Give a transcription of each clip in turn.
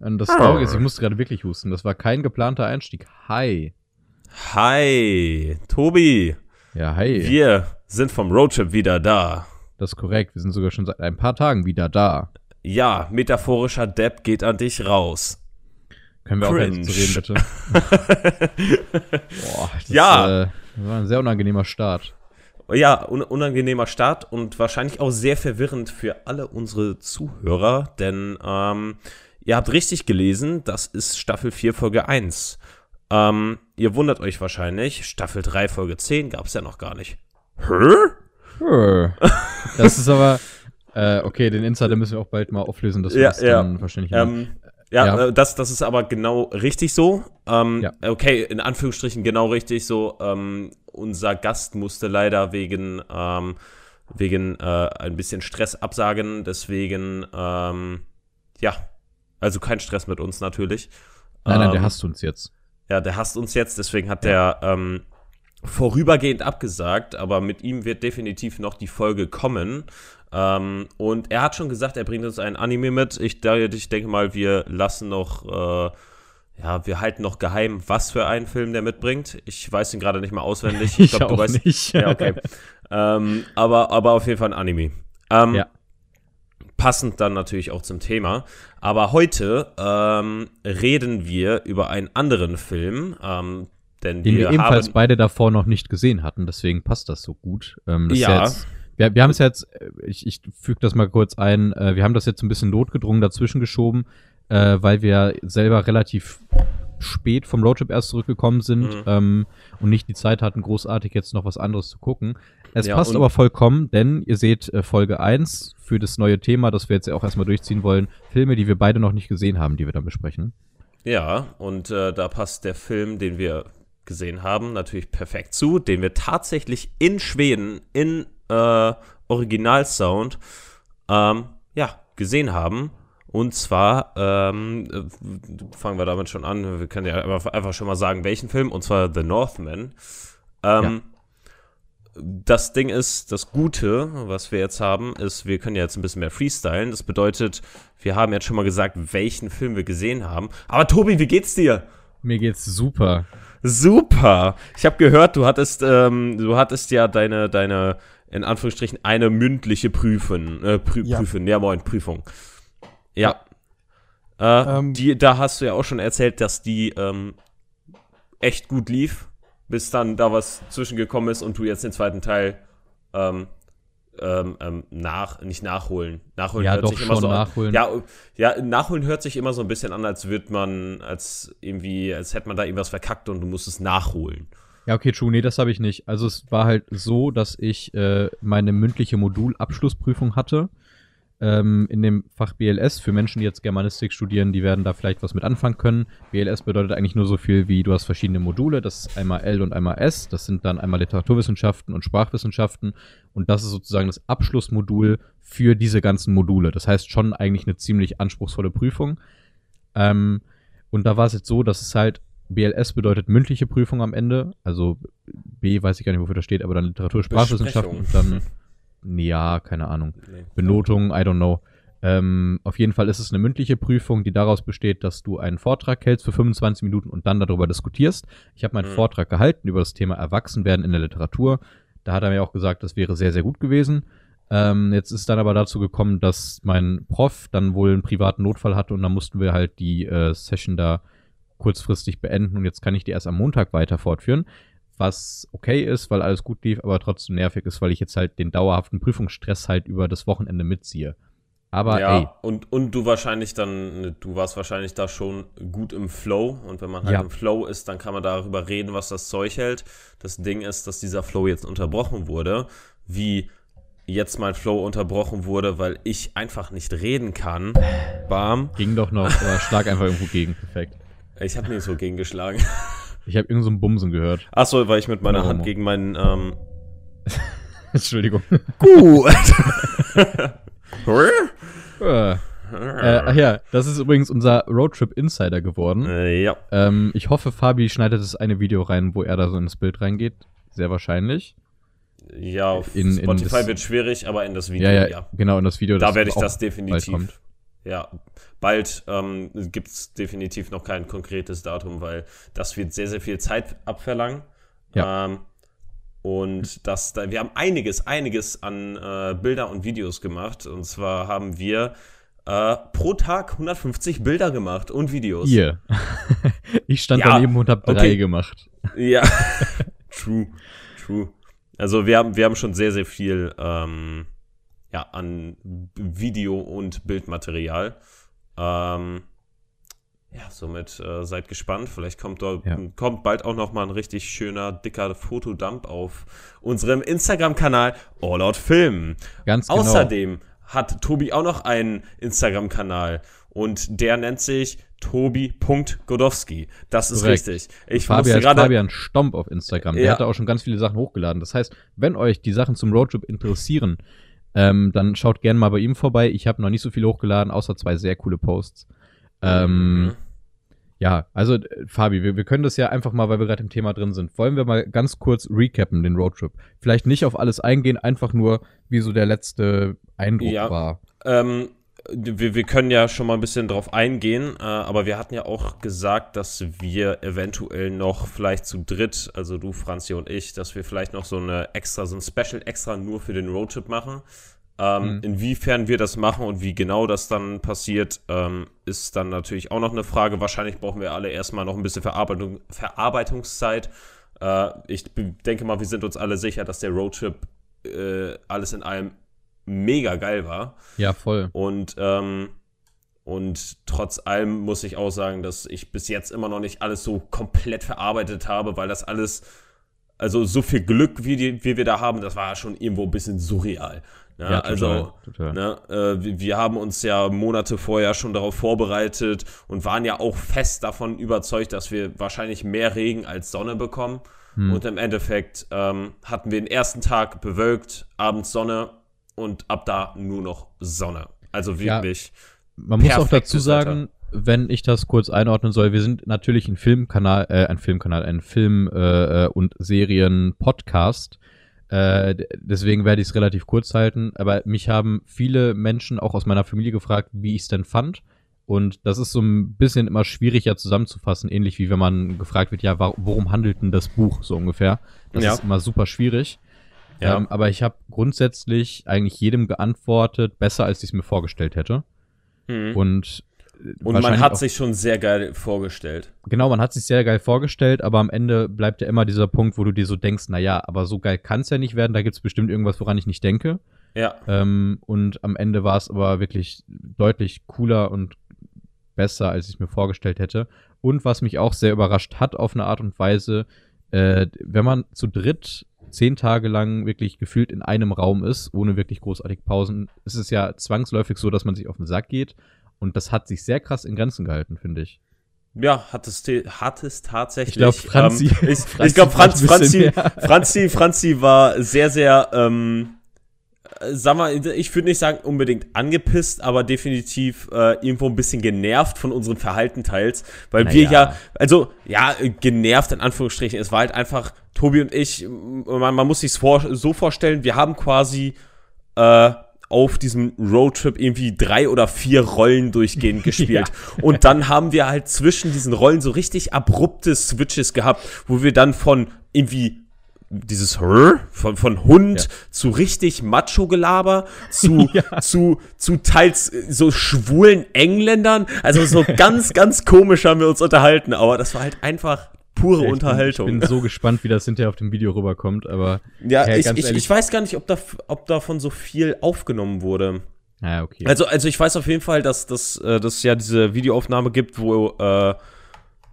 Und das Traurige ist, ich musste gerade wirklich husten. Das war kein geplanter Einstieg. Hi. Hi, Tobi. Ja, hi. Wir sind vom Roadtrip wieder da. Das ist korrekt. Wir sind sogar schon seit ein paar Tagen wieder da. Ja, metaphorischer Depp geht an dich raus. Können wir Cringe. auch reden, bitte? Boah, das, Ja. Äh, das war ein sehr unangenehmer Start. Ja, un unangenehmer Start und wahrscheinlich auch sehr verwirrend für alle unsere Zuhörer, denn ähm, ihr habt richtig gelesen, das ist Staffel 4, Folge 1. Ähm, ihr wundert euch wahrscheinlich, Staffel 3, Folge 10 gab es ja noch gar nicht. Hä? Äh, Das ist aber. Äh, okay, den Insider müssen wir auch bald mal auflösen, dass wir Ja, das ja. dann wahrscheinlich Ähm, ja, Ja. Äh, das, das ist aber genau richtig so. Ähm, Ja. Okay, in Anführungsstrichen genau richtig so. Ähm, unser Gast musste leider wegen, ähm, wegen äh, ein bisschen Stress absagen. Deswegen, ähm, ja, also kein Stress mit uns natürlich. Nein, nein, der Ähm, hasst uns jetzt. Ja, der hasst uns jetzt, deswegen hat der ähm, vorübergehend abgesagt, aber mit ihm wird definitiv noch die Folge kommen. Ähm, und er hat schon gesagt, er bringt uns ein Anime mit. Ich, ich denke mal, wir lassen noch, äh, ja, wir halten noch geheim, was für einen Film der mitbringt. Ich weiß ihn gerade nicht mal auswendig. Ich glaub, auch nicht. Ja, okay. ähm, aber, aber auf jeden Fall ein Anime. Ähm, Ja. Passend dann natürlich auch zum Thema. Aber heute ähm, reden wir über einen anderen Film, ähm, denn Den wir, wir ebenfalls beide davor noch nicht gesehen hatten, deswegen passt das so gut. Ähm, das ist Ja. jetzt, wir, wir haben es jetzt, äh, ich, ich füge das mal kurz ein, äh, wir haben das jetzt ein bisschen notgedrungen dazwischen geschoben, äh, weil wir selber relativ spät vom Roadtrip erst zurückgekommen sind Mhm. ähm, und nicht die Zeit hatten, großartig jetzt noch was anderes zu gucken. Es Ja, passt aber vollkommen, denn ihr seht äh, Folge 1 für das neue Thema, das wir jetzt ja auch erstmal durchziehen wollen, Filme, die wir beide noch nicht gesehen haben, die wir dann besprechen. ja, und äh, da passt der Film, den wir gesehen haben, natürlich perfekt zu, den wir tatsächlich in Schweden in äh, Originalsound ähm, ja, gesehen haben. Und zwar ähm, äh, fangen wir damit schon an. Wir können ja einfach, schon mal sagen, welchen Film. Und zwar The Northman. Ähm, Das Ding ist, das Gute, was wir jetzt haben, ist, wir können ja jetzt ein bisschen mehr freestylen. Das bedeutet, wir haben jetzt schon mal gesagt, welchen Film wir gesehen haben. Aber Tobi, wie geht's dir? Mir geht's super. Super. Ich habe gehört, du hattest, ähm, du hattest ja deine, deine, in Anführungsstrichen, eine mündliche Prüfung. Äh, Prü Ja. Prüfung, ja moin, Prüfung. Ja. Äh, Ähm, die, da hast du ja auch schon erzählt, dass die ähm, echt gut lief, bis dann da was zwischengekommen ist und du jetzt den zweiten Teil ähm, ähm, ähm, nach, nicht nachholen. Nachholen Ja, hört doch sich immer schon so nachholen. An. Ja, ja, nachholen hört sich immer so ein bisschen an, als würde man, als irgendwie, als hätte man da irgendwas verkackt und du musst es nachholen. Ja, okay, true, nee, das habe ich nicht. Also es war halt so, dass ich äh, meine mündliche Modulabschlussprüfung hatte ähm, in dem Fach BLS. Für Menschen, die jetzt Germanistik studieren, die werden da vielleicht was mit anfangen können. BLS bedeutet eigentlich nur so viel wie, du hast verschiedene Module, das ist einmal L und einmal S. Das sind dann einmal Literaturwissenschaften und Sprachwissenschaften. Und das ist sozusagen das Abschlussmodul für diese ganzen Module. Das heißt schon eigentlich eine ziemlich anspruchsvolle Prüfung. Ähm, und da war es jetzt so, dass es halt BLS bedeutet mündliche Prüfung am Ende. Also B weiß ich gar nicht, wofür das steht, aber dann Literatur, Sprachwissenschaften und dann, ja, keine Ahnung. Nee. Benotung, I don't know. Ähm, auf jeden Fall ist es eine mündliche Prüfung, die daraus besteht, dass du einen Vortrag hältst für 25 Minuten und dann darüber diskutierst. Ich habe meinen Mhm. Vortrag gehalten über das Thema Erwachsenwerden in der Literatur. Da hat er mir auch gesagt, das wäre sehr, sehr gut gewesen. Ähm, jetzt ist dann aber dazu gekommen, dass mein Prof dann wohl einen privaten Notfall hatte und dann mussten wir halt die äh, Session da kurzfristig beenden und jetzt kann ich die erst am Montag weiter fortführen. Was okay ist, weil alles gut lief, aber trotzdem nervig ist, weil ich jetzt halt den dauerhaften Prüfungsstress halt über das Wochenende mitziehe. Aber ja, ey, und, und du wahrscheinlich dann, du warst wahrscheinlich da schon gut im Flow und wenn man halt Ja. im Flow ist, dann kann man darüber reden, was das Zeug hält. Das Ding ist, dass dieser Flow jetzt unterbrochen wurde, wie jetzt mein Flow unterbrochen wurde, weil ich einfach nicht reden kann. Bam. ging doch noch, aber schlag einfach irgendwo gegen. Perfekt. Ich habe nicht so gegengeschlagen. Ich habe irgend so einen Bumsen gehört. Achso, weil ich mit meiner Warum? Hand gegen meinen, ähm, Entschuldigung. Gut. äh, ach ja, das ist übrigens unser Roadtrip Insider geworden. äh, ja. Ähm, ich hoffe, Fabi schneidet das eine Video rein, wo er da so ins Bild reingeht. Sehr wahrscheinlich. Ja, auf In- in Spotify das- wird schwierig, aber in das Video, Ja, ja, ja. genau, in das Video. Da werde ich das definitiv. Ja, bald ähm, gibt es definitiv noch kein konkretes Datum, weil das wird sehr, sehr viel Zeit abverlangen. Ja. Ähm, und das, da, wir haben einiges, einiges an äh, Bilder und Videos gemacht. Und zwar haben wir äh, pro Tag 150 Bilder gemacht und Videos. Ihr. ich stand Ja, daneben und habe drei okay. gemacht. Ja, true, true. Also wir haben, wir haben schon sehr, sehr viel ähm, ja, an Video- und Bildmaterial. Ähm, ja, somit äh, seid gespannt. Vielleicht kommt, dort, Ja. kommt bald auch noch mal ein richtig schöner, dicker Fotodump auf unserem Instagram-Kanal All Out Film. Ganz genau. Außerdem hat Tobi auch noch einen Instagram-Kanal und der nennt sich tobi.godowski. Das ist Korrekt. richtig. Ich Fabian, gerade Fabian Stomp auf Instagram. Der Ja. hat da auch schon ganz viele Sachen hochgeladen. Das heißt, wenn euch die Sachen zum Roadtrip interessieren, ähm, dann schaut gerne mal bei ihm vorbei. Ich habe noch nicht so viel hochgeladen, außer zwei sehr coole Posts. Ähm, Mhm. Ja, also äh, Fabi, wir, wir können das ja einfach mal, weil wir gerade im Thema drin sind. Wollen wir mal ganz kurz recappen, den Roadtrip? Vielleicht nicht auf alles eingehen, einfach nur, wie so der letzte Eindruck Ja. war. Ähm, wir, wir können ja schon mal ein bisschen drauf eingehen, äh, aber wir hatten ja auch gesagt, dass wir eventuell noch vielleicht zu dritt, also du, Franzi und ich, dass wir vielleicht noch so eine extra, so ein Special extra nur für den Roadtrip machen. Ähm, Mhm. Inwiefern wir das machen und wie genau das dann passiert, ähm, ist dann natürlich auch noch eine Frage. Wahrscheinlich brauchen wir alle erstmal noch ein bisschen Verarbeitung, Verarbeitungszeit. Äh, ich denke mal, wir sind uns alle sicher, dass der Roadtrip äh, alles in allem mega geil war. Ja, voll. Und, ähm, und trotz allem muss ich auch sagen, dass ich bis jetzt immer noch nicht alles so komplett verarbeitet habe, weil das alles, also so viel Glück, wie, die, wie wir da haben, das war schon irgendwo ein bisschen surreal. Ja, Ja, also, total. Ne, äh, wir, wir haben uns ja Monate vorher schon darauf vorbereitet und waren ja auch fest davon überzeugt, dass wir wahrscheinlich mehr Regen als Sonne bekommen. Hm. Und im Endeffekt ähm, hatten wir den ersten Tag bewölkt, abends Sonne und ab da nur noch Sonne. Also Ja. wirklich. Man muss auch dazu sagen, wenn ich das kurz einordnen soll, wir sind natürlich ein Filmkanal, äh, ein Filmkanal, ein Film- äh, und Serien-Podcast. Äh, deswegen werde ich es relativ kurz halten. Aber mich haben viele Menschen auch aus meiner Familie gefragt, wie ich es denn fand. Und das ist so ein bisschen immer schwieriger zusammenzufassen, ähnlich wie wenn man gefragt wird, ja, worum handelt denn das Buch so ungefähr? Das Ja. ist immer super schwierig. Ja. Ähm, aber ich habe grundsätzlich eigentlich jedem geantwortet, besser als ich es mir vorgestellt hätte. Mhm. Und, äh, Und man hat sich schon sehr geil vorgestellt. Genau, man hat sich sehr geil vorgestellt, aber am Ende bleibt ja immer dieser Punkt, wo du dir so denkst, na ja, aber so geil kann es ja nicht werden, da gibt's bestimmt irgendwas, woran ich nicht denke. Ja. Ähm, und am Ende war es aber wirklich deutlich cooler und besser, als ich es mir vorgestellt hätte. Und was mich auch sehr überrascht hat auf eine Art und Weise, äh, wenn man zu dritt zehn Tage lang wirklich gefühlt in einem Raum ist, ohne wirklich großartig Pausen, ist es ja zwangsläufig so, dass man sich auf den Sack geht. Und das hat sich sehr krass in Grenzen gehalten, finde ich. Ja, hat es, hat es tatsächlich. Ich glaub, Franzi- Ähm, ich Franzi ich glaube, Franz, Franzi. Franzi, Franzi war sehr, sehr, ähm, äh, sag mal, ich würde nicht sagen unbedingt angepisst, aber definitiv äh, irgendwo ein bisschen genervt von unserem Verhalten teils, weil wir Naja. ja, also ja, äh, genervt in Anführungsstrichen, es war halt einfach, Tobi und ich, man, man muss sich vor, so vorstellen, wir haben quasi äh, auf diesem Roadtrip irgendwie drei oder vier Rollen durchgehend gespielt. Und dann haben wir halt zwischen diesen Rollen so richtig abrupte Switches gehabt, wo wir dann von irgendwie dieses Rrr, von, von Hund Ja. zu richtig Macho-Gelaber, zu, zu, zu teils äh, so schwulen Engländern. Also so ganz, ganz komisch haben wir uns unterhalten, aber das war halt einfach pure Ich Unterhaltung. Bin, ich bin so gespannt, wie das hinterher auf dem Video rüberkommt, aber ja, Ja, ich, ich, ich weiß gar nicht, ob, da, ob davon so viel aufgenommen wurde. naja, okay. Also, also ich weiß auf jeden Fall, dass das äh, dass ja diese Videoaufnahme gibt, wo, äh,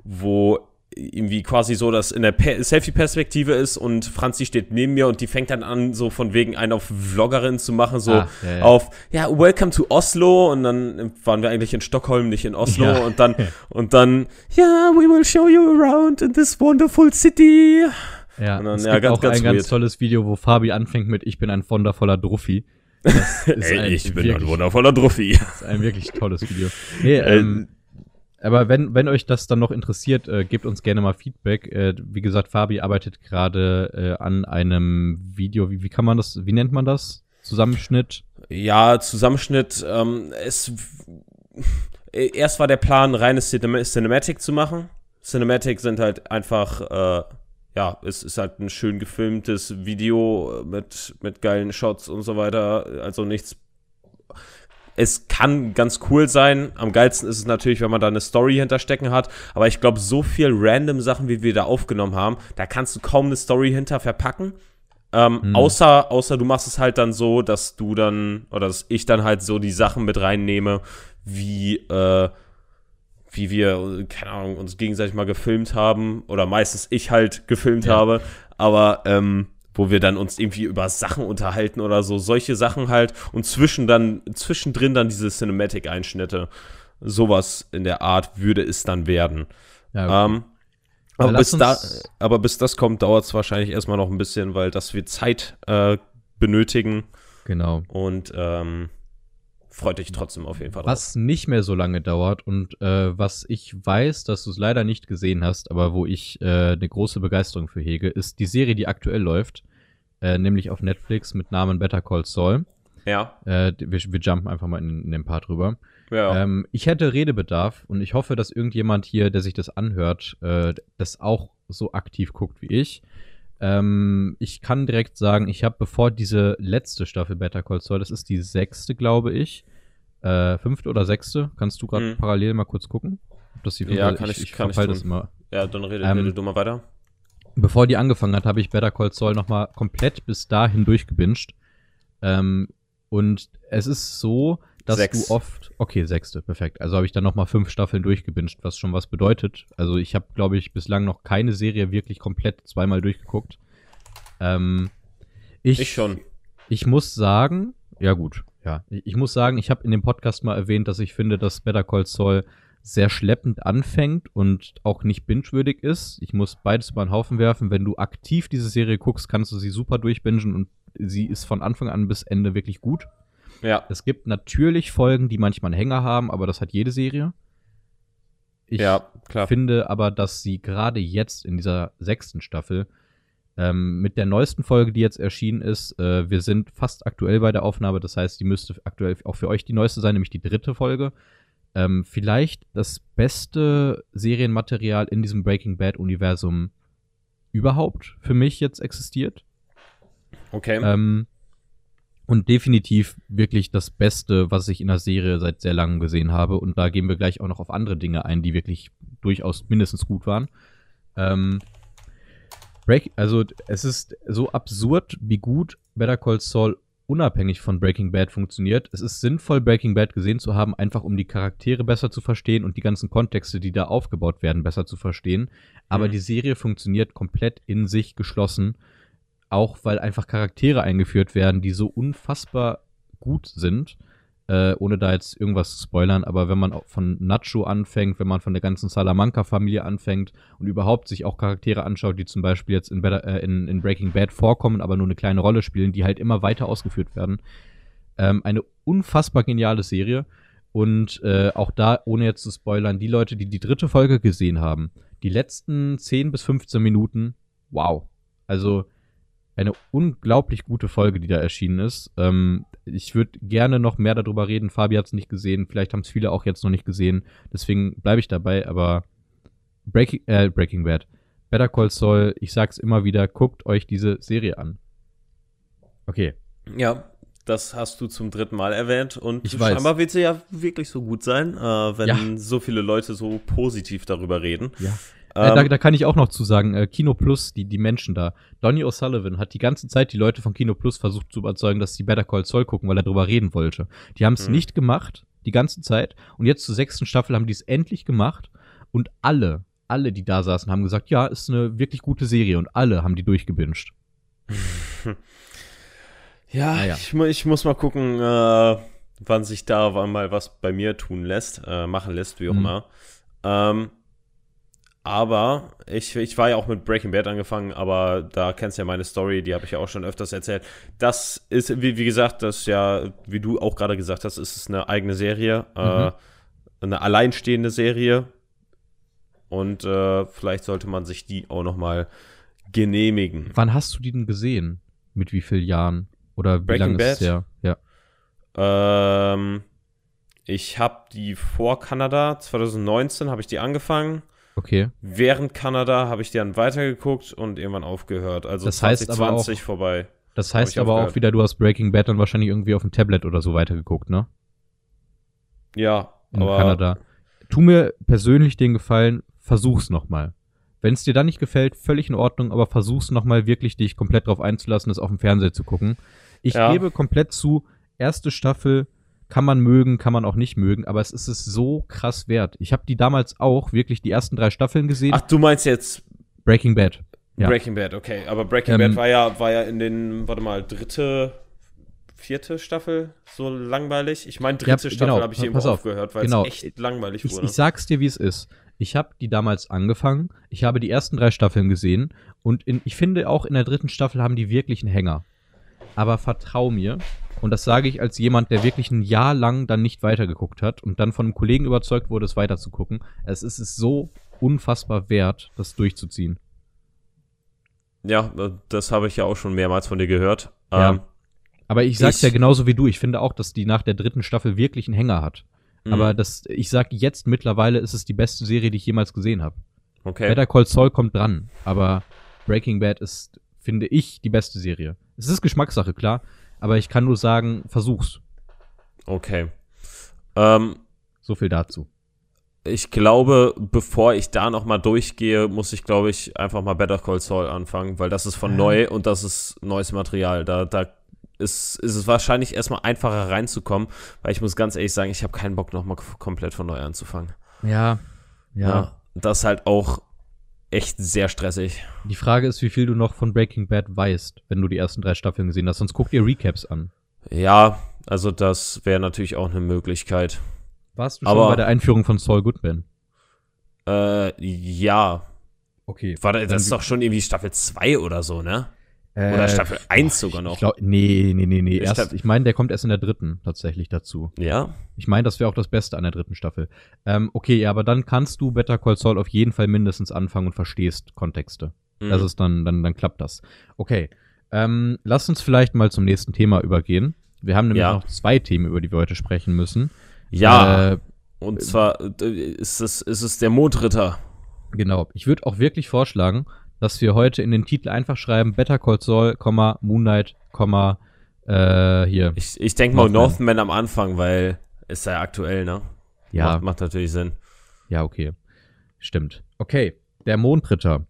wo irgendwie quasi so das in der Pe- Selfie-Perspektive ist und Franzi steht neben mir und die fängt dann an, so von wegen einen auf Vloggerin zu machen, so Ah, ja, ja. auf, ja, welcome to Oslo und dann waren wir eigentlich in Stockholm, nicht in Oslo Ja. und dann, und dann, ja, we will show you around in this wonderful city. ja, und dann- es ja, gibt ganz, auch ganz ein ganz weird. tolles Video, wo Fabi anfängt mit Ich bin ein wundervoller Druffi. Ey, ein ich bin ein wirklich, wundervoller Druffi. das ist ein wirklich tolles Video. Nee, Äh, ähm, aber wenn, wenn euch das dann noch interessiert, äh, gebt uns gerne mal Feedback. Äh, wie gesagt, Fabi arbeitet gerade äh, an einem Video. Wie, wie kann man das, wie nennt man das? Zusammenschnitt? Ja, Zusammenschnitt. Ähm, es, erst war der Plan, reines Cinem Cinematic zu machen. Cinematic sind halt einfach, äh, ja, es ist halt ein schön gefilmtes Video mit, mit geilen Shots und so weiter. Also nichts es kann ganz cool sein. Am geilsten ist es natürlich, wenn man da eine Story hinterstecken hat. Aber ich glaube, so viel random Sachen, wie wir da aufgenommen haben, da kannst du kaum eine Story hinter verpacken. Ähm, hm. außer, außer du machst es halt dann so, dass du dann, oder dass ich dann halt so die Sachen mit reinnehme, wie, äh, wie wir, keine Ahnung, uns gegenseitig mal gefilmt haben. Oder meistens ich halt gefilmt ja. habe. Aber, ähm, wo wir dann uns irgendwie über Sachen unterhalten oder so, solche Sachen halt und zwischen dann, zwischendrin dann diese Cinematic-Einschnitte. Sowas in der Art würde es dann werden. Ja, ähm, aber, bis da, aber bis das kommt, dauert es wahrscheinlich erstmal noch ein bisschen, weil das wir Zeit äh, benötigen. Genau. Und ähm, freut dich trotzdem auf jeden Fall drauf. Was nicht mehr so lange dauert und äh, was ich weiß, dass du es leider nicht gesehen hast, aber wo ich äh, eine große Begeisterung für hege, ist die Serie, die aktuell läuft, äh, nämlich auf Netflix mit Namen Better Call Saul. Ja. Äh, wir, wir jumpen einfach mal in, in den Part rüber. Ja. Ähm, ich hätte Redebedarf und ich hoffe, dass irgendjemand hier, der sich das anhört, äh, das auch so aktiv guckt wie ich. Ähm, ich kann direkt sagen, ich habe, bevor diese letzte Staffel Better Call Saul, das ist die sechste, glaube ich, äh, fünfte oder sechste, kannst du gerade mhm. parallel mal kurz gucken? Ob das die fünfte, ja, kann ich, ich, kann ich das immer. Ja, dann rede, ähm, rede du mal weiter. Bevor die angefangen hat, habe ich Better Call Saul nochmal komplett bis dahin durchgebinged. Ähm, und es ist so, dass Sechs. du oft. Okay, sechste, perfekt. Also habe ich dann nochmal fünf Staffeln durchgebinged, was schon was bedeutet. Also ich habe, glaube ich, bislang noch keine Serie wirklich komplett zweimal durchgeguckt. Ähm, ich, ich schon. Ich muss sagen, ja gut, ja. Ich, ich muss sagen, ich habe in dem Podcast mal erwähnt, dass ich finde, dass Better Call Saul sehr schleppend anfängt und auch nicht binge-würdig ist. Ich muss beides über den Haufen werfen. Wenn du aktiv diese Serie guckst, kannst du sie super durchbingen und sie ist von Anfang an bis Ende wirklich gut. Ja. Es gibt natürlich Folgen, die manchmal einen Hänger haben, aber das hat jede Serie. Ich ja, finde aber, dass sie gerade jetzt in dieser sechsten Staffel ähm, mit der neuesten Folge, die jetzt erschienen ist, äh, wir sind fast aktuell bei der Aufnahme, das heißt, die müsste aktuell auch für euch die neueste sein, nämlich die dritte Folge. Ähm, vielleicht das beste Serienmaterial in diesem Breaking Bad-Universum überhaupt für mich jetzt existiert. Okay. Ähm, und definitiv wirklich das Beste, was ich in der Serie seit sehr langem gesehen habe. Und da gehen wir gleich auch noch auf andere Dinge ein, die wirklich durchaus mindestens gut waren. Ähm, Break, also es ist so absurd, wie gut Better Call Saul unabhängig von Breaking Bad funktioniert. Es ist sinnvoll, Breaking Bad gesehen zu haben, einfach um die Charaktere besser zu verstehen und die ganzen Kontexte, die da aufgebaut werden, besser zu verstehen. Aber mhm. die Serie funktioniert komplett in sich geschlossen auch weil einfach Charaktere eingeführt werden, die so unfassbar gut sind, äh, ohne da jetzt irgendwas zu spoilern, aber wenn man von Nacho anfängt, wenn man von der ganzen Salamanca-Familie anfängt und überhaupt sich auch Charaktere anschaut, die zum Beispiel jetzt in, Better, äh, in, in, Breaking Bad vorkommen, aber nur eine kleine Rolle spielen, die halt immer weiter ausgeführt werden. Ähm, eine unfassbar geniale Serie. Und äh, auch da, ohne jetzt zu spoilern, die Leute, die die dritte Folge gesehen haben, die letzten 10 bis 15 Minuten, wow. Also, eine unglaublich gute Folge, die da erschienen ist. Ähm, ich würde gerne noch mehr darüber reden. Fabi hat es nicht gesehen. Vielleicht haben es viele auch jetzt noch nicht gesehen. Deswegen bleibe ich dabei. Aber Breaking, äh, Breaking Bad, Better Call Saul, ich sag's immer wieder, guckt euch diese Serie an. Okay. Ja, das hast du zum dritten Mal erwähnt und ich scheinbar wird sie ja wirklich so gut sein, äh, wenn ja. so viele Leute so positiv darüber reden. Ja. Äh, da, ähm, da, kann ich auch noch zu sagen, äh, Kino Plus, die, die Menschen da. Donny O'Sullivan hat die ganze Zeit die Leute von Kino Plus versucht zu überzeugen, dass sie Better Call Saul gucken, weil er darüber reden wollte. Die haben es mhm. nicht gemacht, die ganze Zeit. Und jetzt zur sechsten Staffel haben die es endlich gemacht. Und alle, alle, die da saßen, haben gesagt, ja, ist eine wirklich gute Serie. Und alle haben die durchgebinged. ja, naja. ich, ich, muss mal gucken, äh, wann sich da mal was bei mir tun lässt, äh, machen lässt, wie auch mhm. immer. Ähm, aber ich, ich war ja auch mit Breaking Bad angefangen, aber da kennst du ja meine Story, die habe ich ja auch schon öfters erzählt. Das ist, wie, wie gesagt, das ja, wie du auch gerade gesagt hast, ist es eine eigene Serie, äh, mhm. äh, eine alleinstehende Serie. Und äh, vielleicht sollte man sich die auch noch mal genehmigen. Wann hast du die denn gesehen? Mit wie vielen Jahren? Oder wie Breaking lange ist es her? Ja. Ähm, ich habe die vor Kanada, 2019 habe ich die angefangen. Okay. Während Kanada habe ich dann weitergeguckt und irgendwann aufgehört. Also Das heißt aber 2020 vorbei. Das heißt aber auch wieder, du hast Breaking Bad dann wahrscheinlich irgendwie auf dem Tablet oder so weitergeguckt, ne? Ja, In aber Kanada. Tu mir persönlich den Gefallen, versuch's nochmal. Wenn es dir dann nicht gefällt, völlig in Ordnung, aber versuch's nochmal wirklich, dich komplett drauf einzulassen, das auf dem Fernseher zu gucken. Ich Ja. gebe komplett zu, erste Staffel kann man mögen, kann man auch nicht mögen, aber es ist es so krass wert. Ich habe die damals auch wirklich die ersten drei Staffeln gesehen. Ach, du meinst jetzt Breaking Bad. Ja. Breaking Bad, okay. Aber Breaking Ähm, Bad war ja, war ja in den, warte mal, dritte, vierte Staffel so langweilig. Ich meine, dritte Ja, Staffel genau. habe ich auf. aufgehört, weil Genau. es echt langweilig Ich, wurde. ich sag's dir, wie es ist. Ich habe die damals angefangen. Ich habe die ersten drei Staffeln gesehen und in, ich finde auch in der dritten Staffel haben die wirklich einen Hänger. Aber vertrau mir, und das sage ich als jemand, der wirklich ein Jahr lang dann nicht weitergeguckt hat und dann von einem Kollegen überzeugt wurde, es weiterzugucken. Es ist es so unfassbar wert, das durchzuziehen. ja, das habe ich ja auch schon mehrmals von dir gehört. Ja. Ähm, Aber ich sag's Ich- ja genauso wie du. Ich finde auch, dass die nach der dritten Staffel wirklich einen Hänger hat. mh, Aber das, ich sag jetzt mittlerweile ist es die beste Serie, die ich jemals gesehen habe. okay. Better Call Saul kommt dran, aber Breaking Bad ist, finde ich, die beste Serie. Es ist Geschmackssache, klar, aber ich kann nur sagen, versuch's. Okay. Ähm, So viel dazu. ich glaube, bevor ich da noch mal durchgehe, muss ich, glaube ich, einfach mal Better Call Saul anfangen, weil das ist von Ah. neu und das ist neues Material. Da, da ist, ist es wahrscheinlich erstmal einfacher reinzukommen, weil ich muss ganz ehrlich sagen, ich habe keinen Bock, noch mal komplett von neu anzufangen. Ja, ja. Das ist halt auch echt sehr stressig. Die Frage ist, wie viel du noch von Breaking Bad weißt, wenn du die ersten drei Staffeln gesehen hast. Sonst guck dir Recaps an. Ja, also das wäre natürlich auch eine Möglichkeit. Warst du Aber- schon bei der Einführung von Saul Goodman? Äh, ja. Okay. War das, das ist doch schon irgendwie Staffel 2 oder so, ne? Äh, Oder Staffel 1 sogar noch. Glaub, nee, nee, nee, nee. Ich Erst, ich meine, der kommt erst in der dritten tatsächlich dazu. Ja? Ich meine, das wäre auch das Beste an der dritten Staffel. Ähm, okay, ja, aber dann kannst du Better Call Saul auf jeden Fall mindestens anfangen und verstehst Kontexte. Mhm. Das ist dann, dann, dann klappt das. Okay. Ähm, lass uns vielleicht mal zum nächsten Thema übergehen. Wir haben nämlich Ja. noch zwei Themen, über die wir heute sprechen müssen. ja. Äh, Und zwar äh, ist es, ist es der Mondritter. genau. Ich würde auch wirklich vorschlagen, dass wir heute in den Titel einfach schreiben Better Call Saul, Komma, Moon Knight, Komma, äh, hier. Ich, ich denke mal Northman. Am Anfang, weil ist ja aktuell, ne? Ja, Macht, macht natürlich Sinn. ja, okay. Stimmt. Okay. Der Mondritter,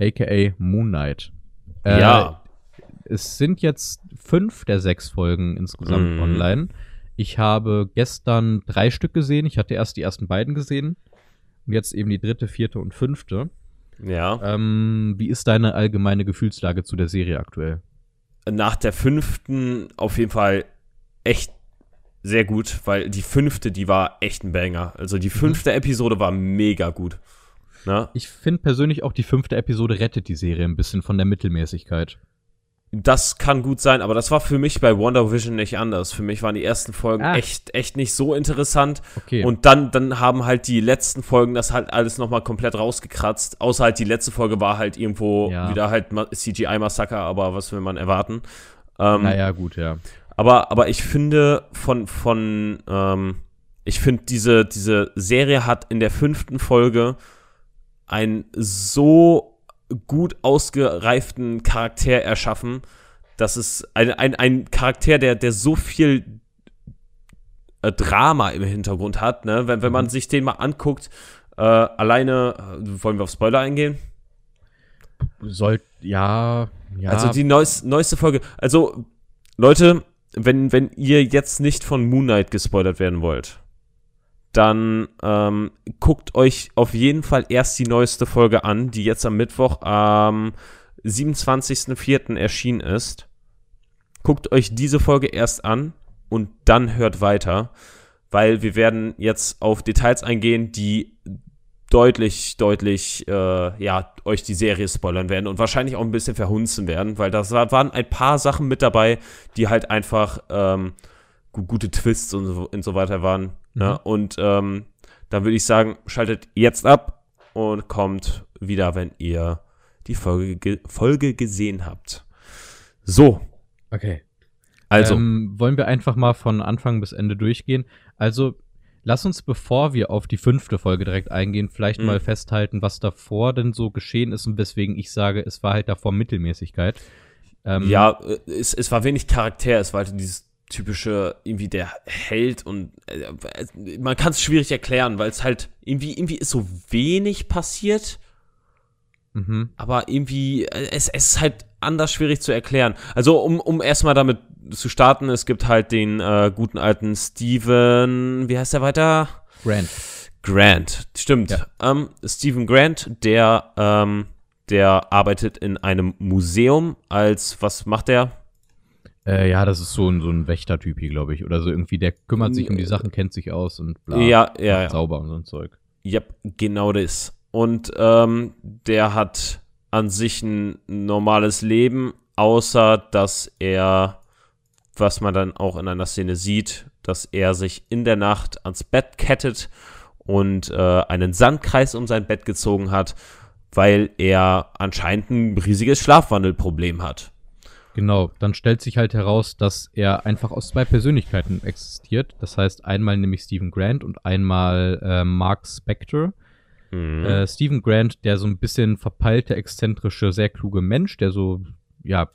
aka Moon Knight. Äh, ja. Es sind jetzt fünf der sechs Folgen insgesamt Mhm. online. Ich habe gestern drei Stück gesehen. Ich hatte erst die ersten beiden gesehen. Und jetzt eben die dritte, vierte und fünfte. Ja. Ähm, wie ist deine allgemeine Gefühlslage zu der Serie aktuell? Nach der fünften auf jeden Fall echt sehr gut, weil die fünfte, die war echt ein Banger. Also Mhm. die fünfte Episode war mega gut. Ne? Ich finde persönlich auch die fünfte Episode rettet die Serie ein bisschen von der Mittelmäßigkeit. Das kann gut sein, aber das war für mich bei Wonder Vision nicht anders. Für mich waren die ersten Folgen Ah. echt, echt nicht so interessant. Okay. Und dann, dann haben halt die letzten Folgen das halt alles nochmal komplett rausgekratzt. Außer halt die letzte Folge war halt irgendwo Ja. wieder halt Ma- CGI-Massaker, aber was will man erwarten? Ähm, naja, gut, ja. aber, aber ich finde von, von, ähm, ich finde diese, diese Serie hat in der fünften Folge einen so gut ausgereiften Charakter erschaffen, dass es ein, ein, ein Charakter, der, der so viel äh, Drama im Hintergrund hat, ne? Wenn, wenn man Mhm. sich den mal anguckt, äh, alleine, äh, wollen wir auf Spoiler eingehen? Sollt, ja, ja. Also die neues, neueste Folge. Also, Leute, wenn, wenn ihr jetzt nicht von Moon Knight gespoilert werden wollt, dann ähm, guckt euch auf jeden Fall erst die neueste Folge an, die jetzt am Mittwoch am 27.04. erschienen ist. Guckt euch diese Folge erst an und dann hört weiter, weil wir werden jetzt auf Details eingehen, die deutlich, deutlich, äh, ja, euch die Serie spoilern werden und wahrscheinlich auch ein bisschen verhunzen werden, weil da waren ein paar Sachen mit dabei, die halt einfach ähm, gu gute Twists und so, und so weiter waren. Ne? Und ähm, dann würde ich sagen, schaltet jetzt ab und kommt wieder, wenn ihr die Folge, ge Folge gesehen habt. So. Okay. Also. Ähm, wollen wir einfach mal von Anfang bis Ende durchgehen? Also, lass uns, bevor wir auf die fünfte Folge direkt eingehen, vielleicht Mhm. mal festhalten, was davor denn so geschehen ist und weswegen ich sage, es war halt davor Mittelmäßigkeit. Ähm, Ja, äh, es, es war wenig Charakter, es war halt dieses typische, irgendwie der Held und äh, man kann es schwierig erklären, weil es halt irgendwie, irgendwie ist so wenig passiert, Mhm. aber irgendwie, äh, es, es ist halt anders schwierig zu erklären. Also, um, um erstmal damit zu starten, es gibt halt den äh, guten alten Steven, wie heißt der weiter? Grant. Grant, stimmt. Ja. Ähm, Stephen Grant, der, ähm, der arbeitet in einem Museum als, was macht der? Äh, ja, das ist so ein, so ein Wächtertyp hier, glaube ich. Oder so irgendwie, der kümmert sich um die Sachen, kennt sich aus und bla. Ja, ja, ja. Sauber und so ein Zeug. Yep, genau das. Und ähm, der hat an sich ein normales Leben, außer dass er, was man dann auch in einer Szene sieht, dass er sich in der Nacht ans Bett kettet und äh, einen Sandkreis um sein Bett gezogen hat, weil er anscheinend ein riesiges Schlafwandelproblem hat. Genau, dann stellt sich halt heraus, dass er einfach aus zwei Persönlichkeiten existiert. Das heißt, einmal nämlich Stephen Grant und einmal äh, Mark Spector. Mhm. Äh, Stephen Grant, der so ein bisschen verpeilte, exzentrische, sehr kluge Mensch, der so, ja,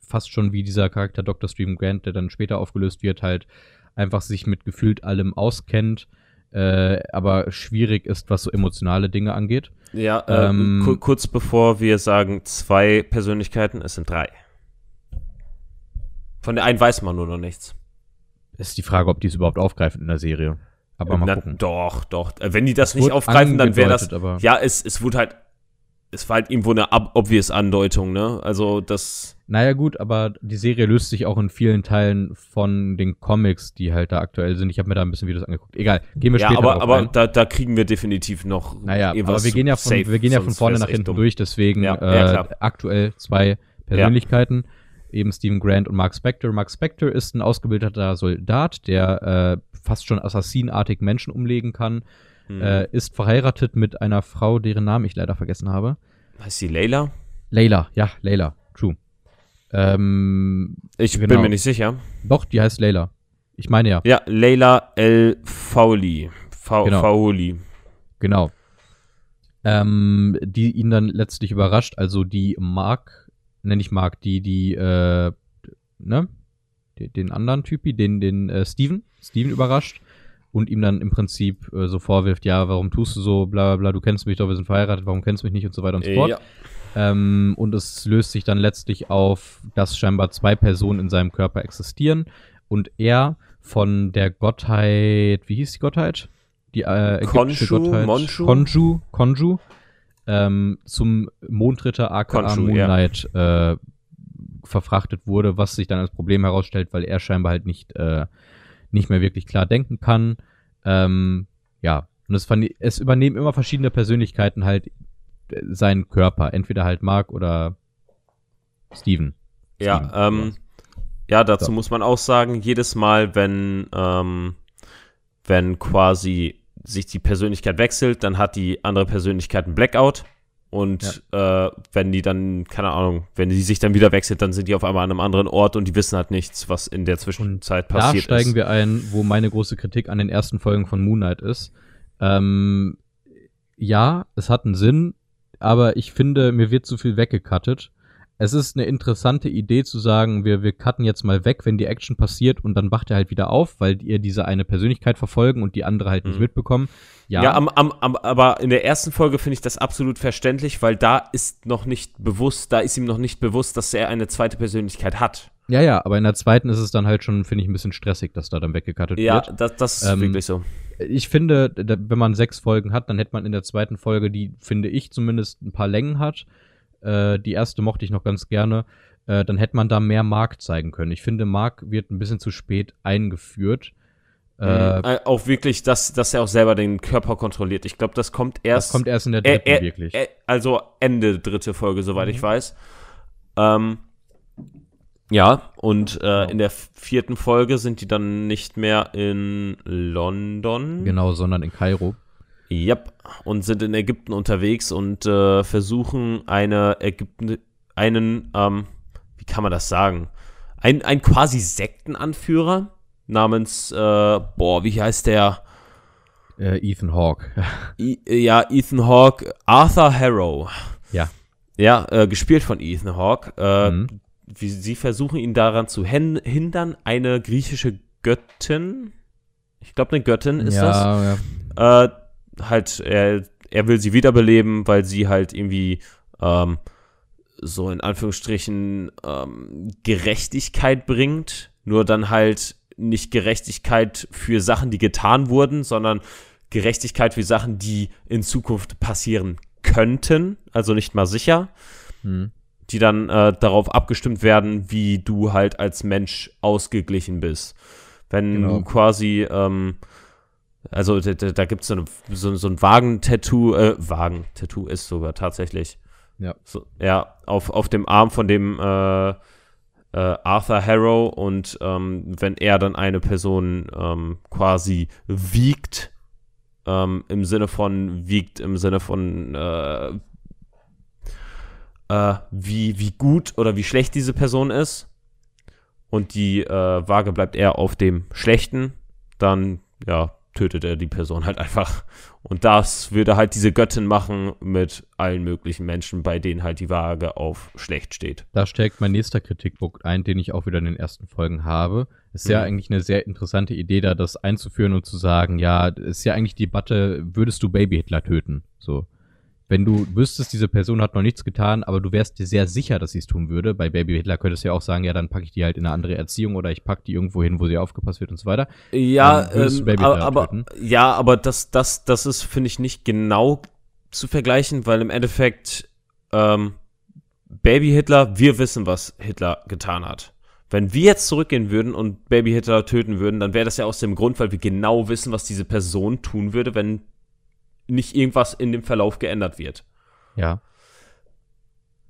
fast schon wie dieser Charakter Dr. Stephen Grant, der dann später aufgelöst wird, halt einfach sich mit gefühlt allem auskennt, äh, aber schwierig ist, was so emotionale Dinge angeht. ja, äh, ähm, ku- kurz bevor wir sagen zwei Persönlichkeiten, es sind drei. Von der einen weiß man nur noch nichts. Ist die Frage, ob die es überhaupt aufgreifen in der Serie. Aber mal Na, gucken. Doch, doch. Wenn die das nicht Wurde aufgreifen, dann wäre das. Ja, es, es wurde halt. Es war halt irgendwo eine ob- obvious Andeutung, ne? Also das. Naja, gut, aber die Serie löst sich auch in vielen Teilen von den Comics, die halt da aktuell sind. Ich habe mir da ein bisschen Videos angeguckt. Egal, gehen wir Ja, später aber, aber ein. da, da kriegen wir definitiv noch. Naja, aber wir gehen ja von, safe, wir gehen ja von vorne nach hinten dumm. durch, deswegen Ja, äh, ja, aktuell zwei Persönlichkeiten, eben Stephen Grant und Mark Spector. Mark Spector ist ein ausgebildeter Soldat, der äh, fast schon assassinartig Menschen umlegen kann, Hm. äh, ist verheiratet mit einer Frau, deren Namen ich leider vergessen habe. Heißt die Layla? Layla, ja, Layla, true. Ähm, Ich Genau. bin mir nicht sicher. doch, die heißt Layla. Ich meine ja, Ja, Layla El Fauli. Fa Genau. Fauli. genau. Ähm, die ihn dann letztlich überrascht, also die Mark, nenne ich Mark, die, die, äh, ne? Den, anderen Typi, den, den äh, Steven, Steven überrascht und ihm dann im Prinzip äh, so vorwirft, ja, warum tust du so, bla bla bla, du kennst mich doch, wir sind verheiratet, warum kennst du mich nicht und so weiter und so fort. Ja. Ähm, und es löst sich dann letztlich auf, dass scheinbar zwei Personen in seinem Körper existieren und er von der Gottheit, wie hieß die Gottheit? Die äh, ägyptische Khonshu, Gottheit Monshu? Konju, Konju ähm, zum Mondritter aka Khonshu, Moon ja. Äh, verfrachtet wurde, was sich dann als Problem herausstellt, weil er scheinbar halt nicht, äh, nicht mehr wirklich klar denken kann. Ähm, ja, und es, es übernehmen immer verschiedene Persönlichkeiten halt äh, seinen Körper. Entweder halt Mark oder Steven. Ja, Steven, ähm, ja, dazu So. muss man auch sagen, jedes Mal, wenn, ähm, wenn quasi sich die Persönlichkeit wechselt, dann hat die andere Persönlichkeit einen Blackout. Und äh, wenn die dann, keine Ahnung, wenn die sich dann wieder wechselt, dann sind die auf einmal an einem anderen Ort und die wissen halt nichts, was in der Zwischenzeit Da passiert steigen ist. wir ein, wo meine große Kritik an den ersten Folgen von Moon Knight ist. Ähm, ja, es hat einen Sinn, aber ich finde, mir wird zu viel weggecuttet. Es ist eine interessante Idee zu sagen, wir, wir cutten jetzt mal weg, wenn die Action passiert und dann wacht er halt wieder auf, weil ihr diese eine Persönlichkeit verfolgen und die andere halt nicht Mhm. mitbekommen. Ja, Ja, am, am, am, aber in der ersten Folge finde ich das absolut verständlich, weil da ist noch nicht bewusst, da ist ihm noch nicht bewusst, dass er eine zweite Persönlichkeit hat. ja, ja, aber in der zweiten ist es dann halt schon, finde ich, ein bisschen stressig, dass da dann weggecuttet Ja, wird. das, das ist Ähm, wirklich so. ich finde, wenn man sechs Folgen hat, dann hätte man in der zweiten Folge, die finde ich zumindest ein paar Längen hat. Äh, die erste mochte ich noch ganz gerne. Äh, dann hätte man da mehr Mark zeigen können. Ich finde, Mark wird ein bisschen zu spät eingeführt. Äh, Äh, auch wirklich, dass, dass er auch selber den Körper kontrolliert. Ich glaube, das kommt erst. das kommt erst in der dritten äh, wirklich. äh, also Ende dritte Folge, soweit Mhm. ich weiß. Ähm, ja, und äh, Genau. in der vierten Folge sind die dann nicht mehr in London. genau, sondern in Kairo. Yep, und sind in Ägypten unterwegs und äh, versuchen eine Ägypten, einen, ähm, wie kann man das sagen? Ein, ein quasi Sektenanführer namens, äh, boah, wie heißt der? Äh, Ethan Hawke. I, ja, Ethan Hawke, Arthur Harrow. Ja. Ja, äh, gespielt von Ethan Hawke. Äh, Mhm. wie, sie versuchen ihn daran zu hindern, eine griechische Göttin, ich glaube eine Göttin ist das, ja, ja. äh, halt, er, er will sie wiederbeleben, weil sie halt irgendwie ähm, so in Anführungsstrichen ähm, Gerechtigkeit bringt, nur dann halt nicht Gerechtigkeit für Sachen, die getan wurden, sondern Gerechtigkeit für Sachen, die in Zukunft passieren könnten, also nicht mal sicher, Hm. die dann äh, darauf abgestimmt werden, wie du halt als Mensch ausgeglichen bist. Wenn Genau. du quasi, ähm, also da, da, gibt es so, eine, so, so ein Wagen-Tattoo, äh, Wagen-Tattoo ist sogar tatsächlich. Ja. So, ja, auf, auf dem Arm von dem äh, äh, Arthur Harrow und ähm, wenn er dann eine Person ähm, quasi wiegt, ähm, im Sinne von wiegt, im Sinne von äh, äh, wie, wie gut oder wie schlecht diese Person ist und die äh, Waage bleibt eher auf dem Schlechten, dann ja, tötet er die Person halt einfach. Und das würde halt diese Göttin machen mit allen möglichen Menschen, bei denen halt die Waage auf schlecht steht. Da steckt mein nächster Kritikpunkt ein, den ich auch wieder in den ersten Folgen habe. Es ist ja Mhm. eigentlich eine sehr interessante Idee, da das einzuführen und zu sagen, ja, es ist ja eigentlich die Debatte, würdest du Baby Hitler töten? So. Wenn du wüsstest, diese Person hat noch nichts getan, aber du wärst dir sehr sicher, dass sie es tun würde. Bei Baby Hitler könntest du ja auch sagen, ja, dann packe ich die halt in eine andere Erziehung oder ich packe die irgendwo hin, wo sie aufgepasst wird und so weiter. Ja, ähm, aber, aber ja, aber das, das, das ist, finde ich, nicht genau zu vergleichen, weil im Endeffekt ähm, Baby Hitler, wir wissen, was Hitler getan hat. Wenn wir jetzt zurückgehen würden und Baby Hitler töten würden, dann wäre das ja aus dem Grund, weil wir genau wissen, was diese Person tun würde, wenn nicht irgendwas in dem Verlauf geändert wird. Ja.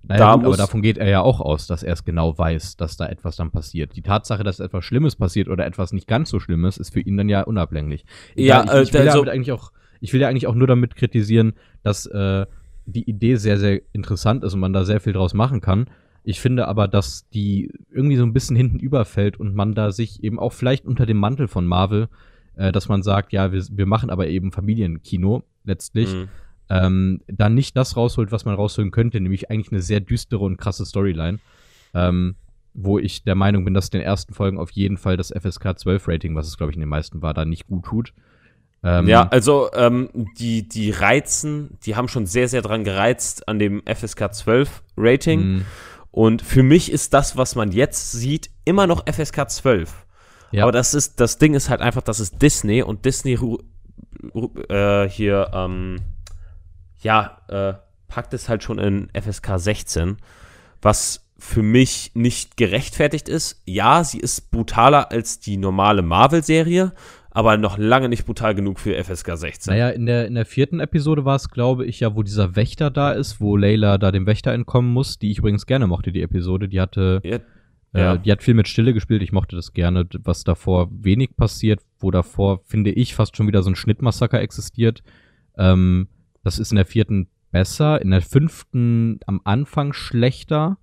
Naja, Da gut, aber davon geht er ja auch aus, dass er es genau weiß, dass da etwas dann passiert. Die Tatsache, dass etwas Schlimmes passiert oder etwas nicht ganz so Schlimmes, ist für ihn dann ja unablänglich. Ja, Egal, ich, ich äh, will also- damit eigentlich auch, ich will ja eigentlich auch nur damit kritisieren, dass äh, die Idee sehr, sehr interessant ist und man da sehr viel draus machen kann. Ich finde aber, dass die irgendwie so ein bisschen hinten überfällt und man da sich eben auch vielleicht unter dem Mantel von Marvel, äh, dass man sagt, ja, wir, wir machen aber eben Familienkino letztlich Mhm. ähm, dann nicht das rausholt, was man rausholen könnte, nämlich eigentlich eine sehr düstere und krasse Storyline, ähm, wo ich der Meinung bin, dass den ersten Folgen auf jeden Fall das FSK 12 Rating, was es glaube ich in den meisten war, da nicht gut tut. Ähm, Ja, also ähm, die, die Reizen, die haben schon sehr, sehr dran gereizt an dem FSK 12 Rating. mh, Und für mich ist das, was man jetzt sieht, immer noch FSK 12. Ja. Aber das ist, das Ding ist halt einfach, das ist Disney und Disney äh, hier, ähm, ja, äh, packt es halt schon in FSK 16, was für mich nicht gerechtfertigt ist. Ja, sie ist brutaler als die normale Marvel-Serie, aber noch lange nicht brutal genug für FSK 16. Naja, in der, in der vierten Episode war es, glaube ich, ja, wo dieser Wächter da ist, wo Layla da dem Wächter entkommen muss, die ich übrigens gerne mochte, die Episode. Die hatte, Ja, äh, ja. die hat viel mit Stille gespielt, ich mochte das gerne, was davor wenig passiert, wo davor, finde ich, fast schon wieder so ein Schnittmassaker existiert. Ähm, das ist in der vierten besser, in der fünften am Anfang schlechter,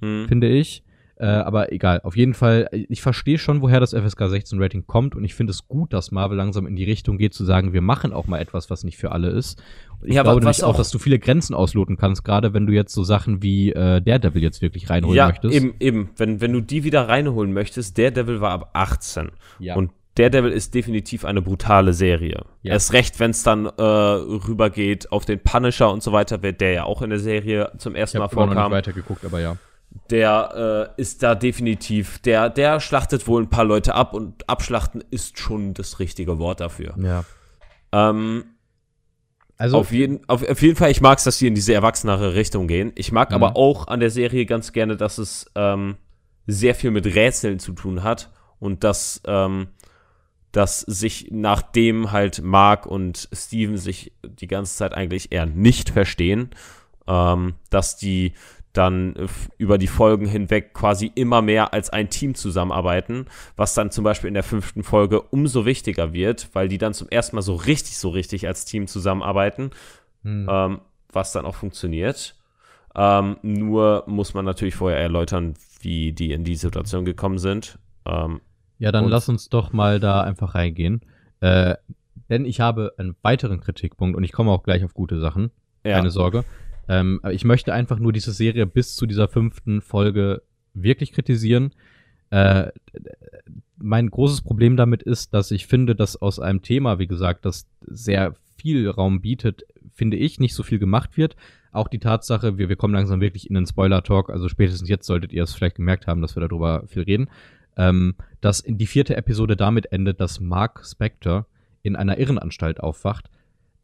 Hm. finde ich. Äh, aber egal, auf jeden Fall, ich verstehe schon, woher das FSK 16 Rating kommt und ich finde es gut, dass Marvel langsam in die Richtung geht, zu sagen, wir machen auch mal etwas, was nicht für alle ist. Und ich Ja, aber glaube nämlich auch, auch- dass du viele Grenzen ausloten kannst, gerade wenn du jetzt so Sachen wie äh, Daredevil jetzt wirklich reinholen ja, möchtest. eben, eben. Wenn, wenn du die wieder reinholen möchtest, Daredevil war ab 18. Ja. Und Daredevil ist definitiv eine brutale Serie. Ja. Erst recht, wenn es dann äh, rübergeht auf den Punisher und so weiter, wird der ja auch in der Serie zum ersten ich Mal habe noch nicht vorkam. weitergeguckt, aber ja. Der äh, ist da definitiv, der, der schlachtet wohl ein paar Leute ab und abschlachten ist schon das richtige Wort dafür. Ja. Ähm, Also, auf, jeden, auf, auf jeden Fall, ich mag es, dass sie in diese erwachsenere Richtung gehen. Ich mag Mhm. aber auch an der Serie ganz gerne, dass es ähm, sehr viel mit Rätseln zu tun hat und dass, ähm, dass sich nachdem halt Mark und Steven sich die ganze Zeit eigentlich eher nicht verstehen, ähm, dass die dann über die Folgen hinweg quasi immer mehr als ein Team zusammenarbeiten, was dann zum Beispiel in der fünften Folge umso wichtiger wird, weil die dann zum ersten Mal so richtig, so richtig als Team zusammenarbeiten, hm. ähm, was dann auch funktioniert. Ähm, nur muss man natürlich vorher erläutern, wie die in die Situation gekommen sind. Ähm, ja, dann lass uns doch mal da einfach reingehen. Äh, denn ich habe einen weiteren Kritikpunkt und ich komme auch gleich auf gute Sachen. Ja. Keine Sorge. Ähm, ich möchte einfach nur diese Serie bis zu dieser fünften Folge wirklich kritisieren. Äh, mein großes Problem damit ist, dass ich finde, dass aus einem Thema, wie gesagt, das sehr viel Raum bietet, finde ich, nicht so viel gemacht wird. Auch die Tatsache, wir, wir kommen langsam wirklich in den Spoiler-Talk, also spätestens jetzt solltet ihr es vielleicht gemerkt haben, dass wir darüber viel reden, ähm, dass in die vierte Episode damit endet, dass Mark Spector in einer Irrenanstalt aufwacht.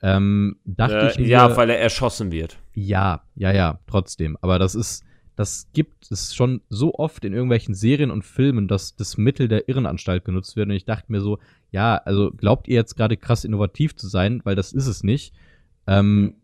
Ähm, dachte äh, ich mir, ja, weil er erschossen wird. Ja, ja, ja, trotzdem. Aber das ist, das gibt es schon so oft in irgendwelchen Serien und Filmen, dass das Mittel der Irrenanstalt genutzt wird. Und ich dachte mir so, ja, also glaubt ihr jetzt gerade krass innovativ zu sein, weil das ist es nicht. Ähm,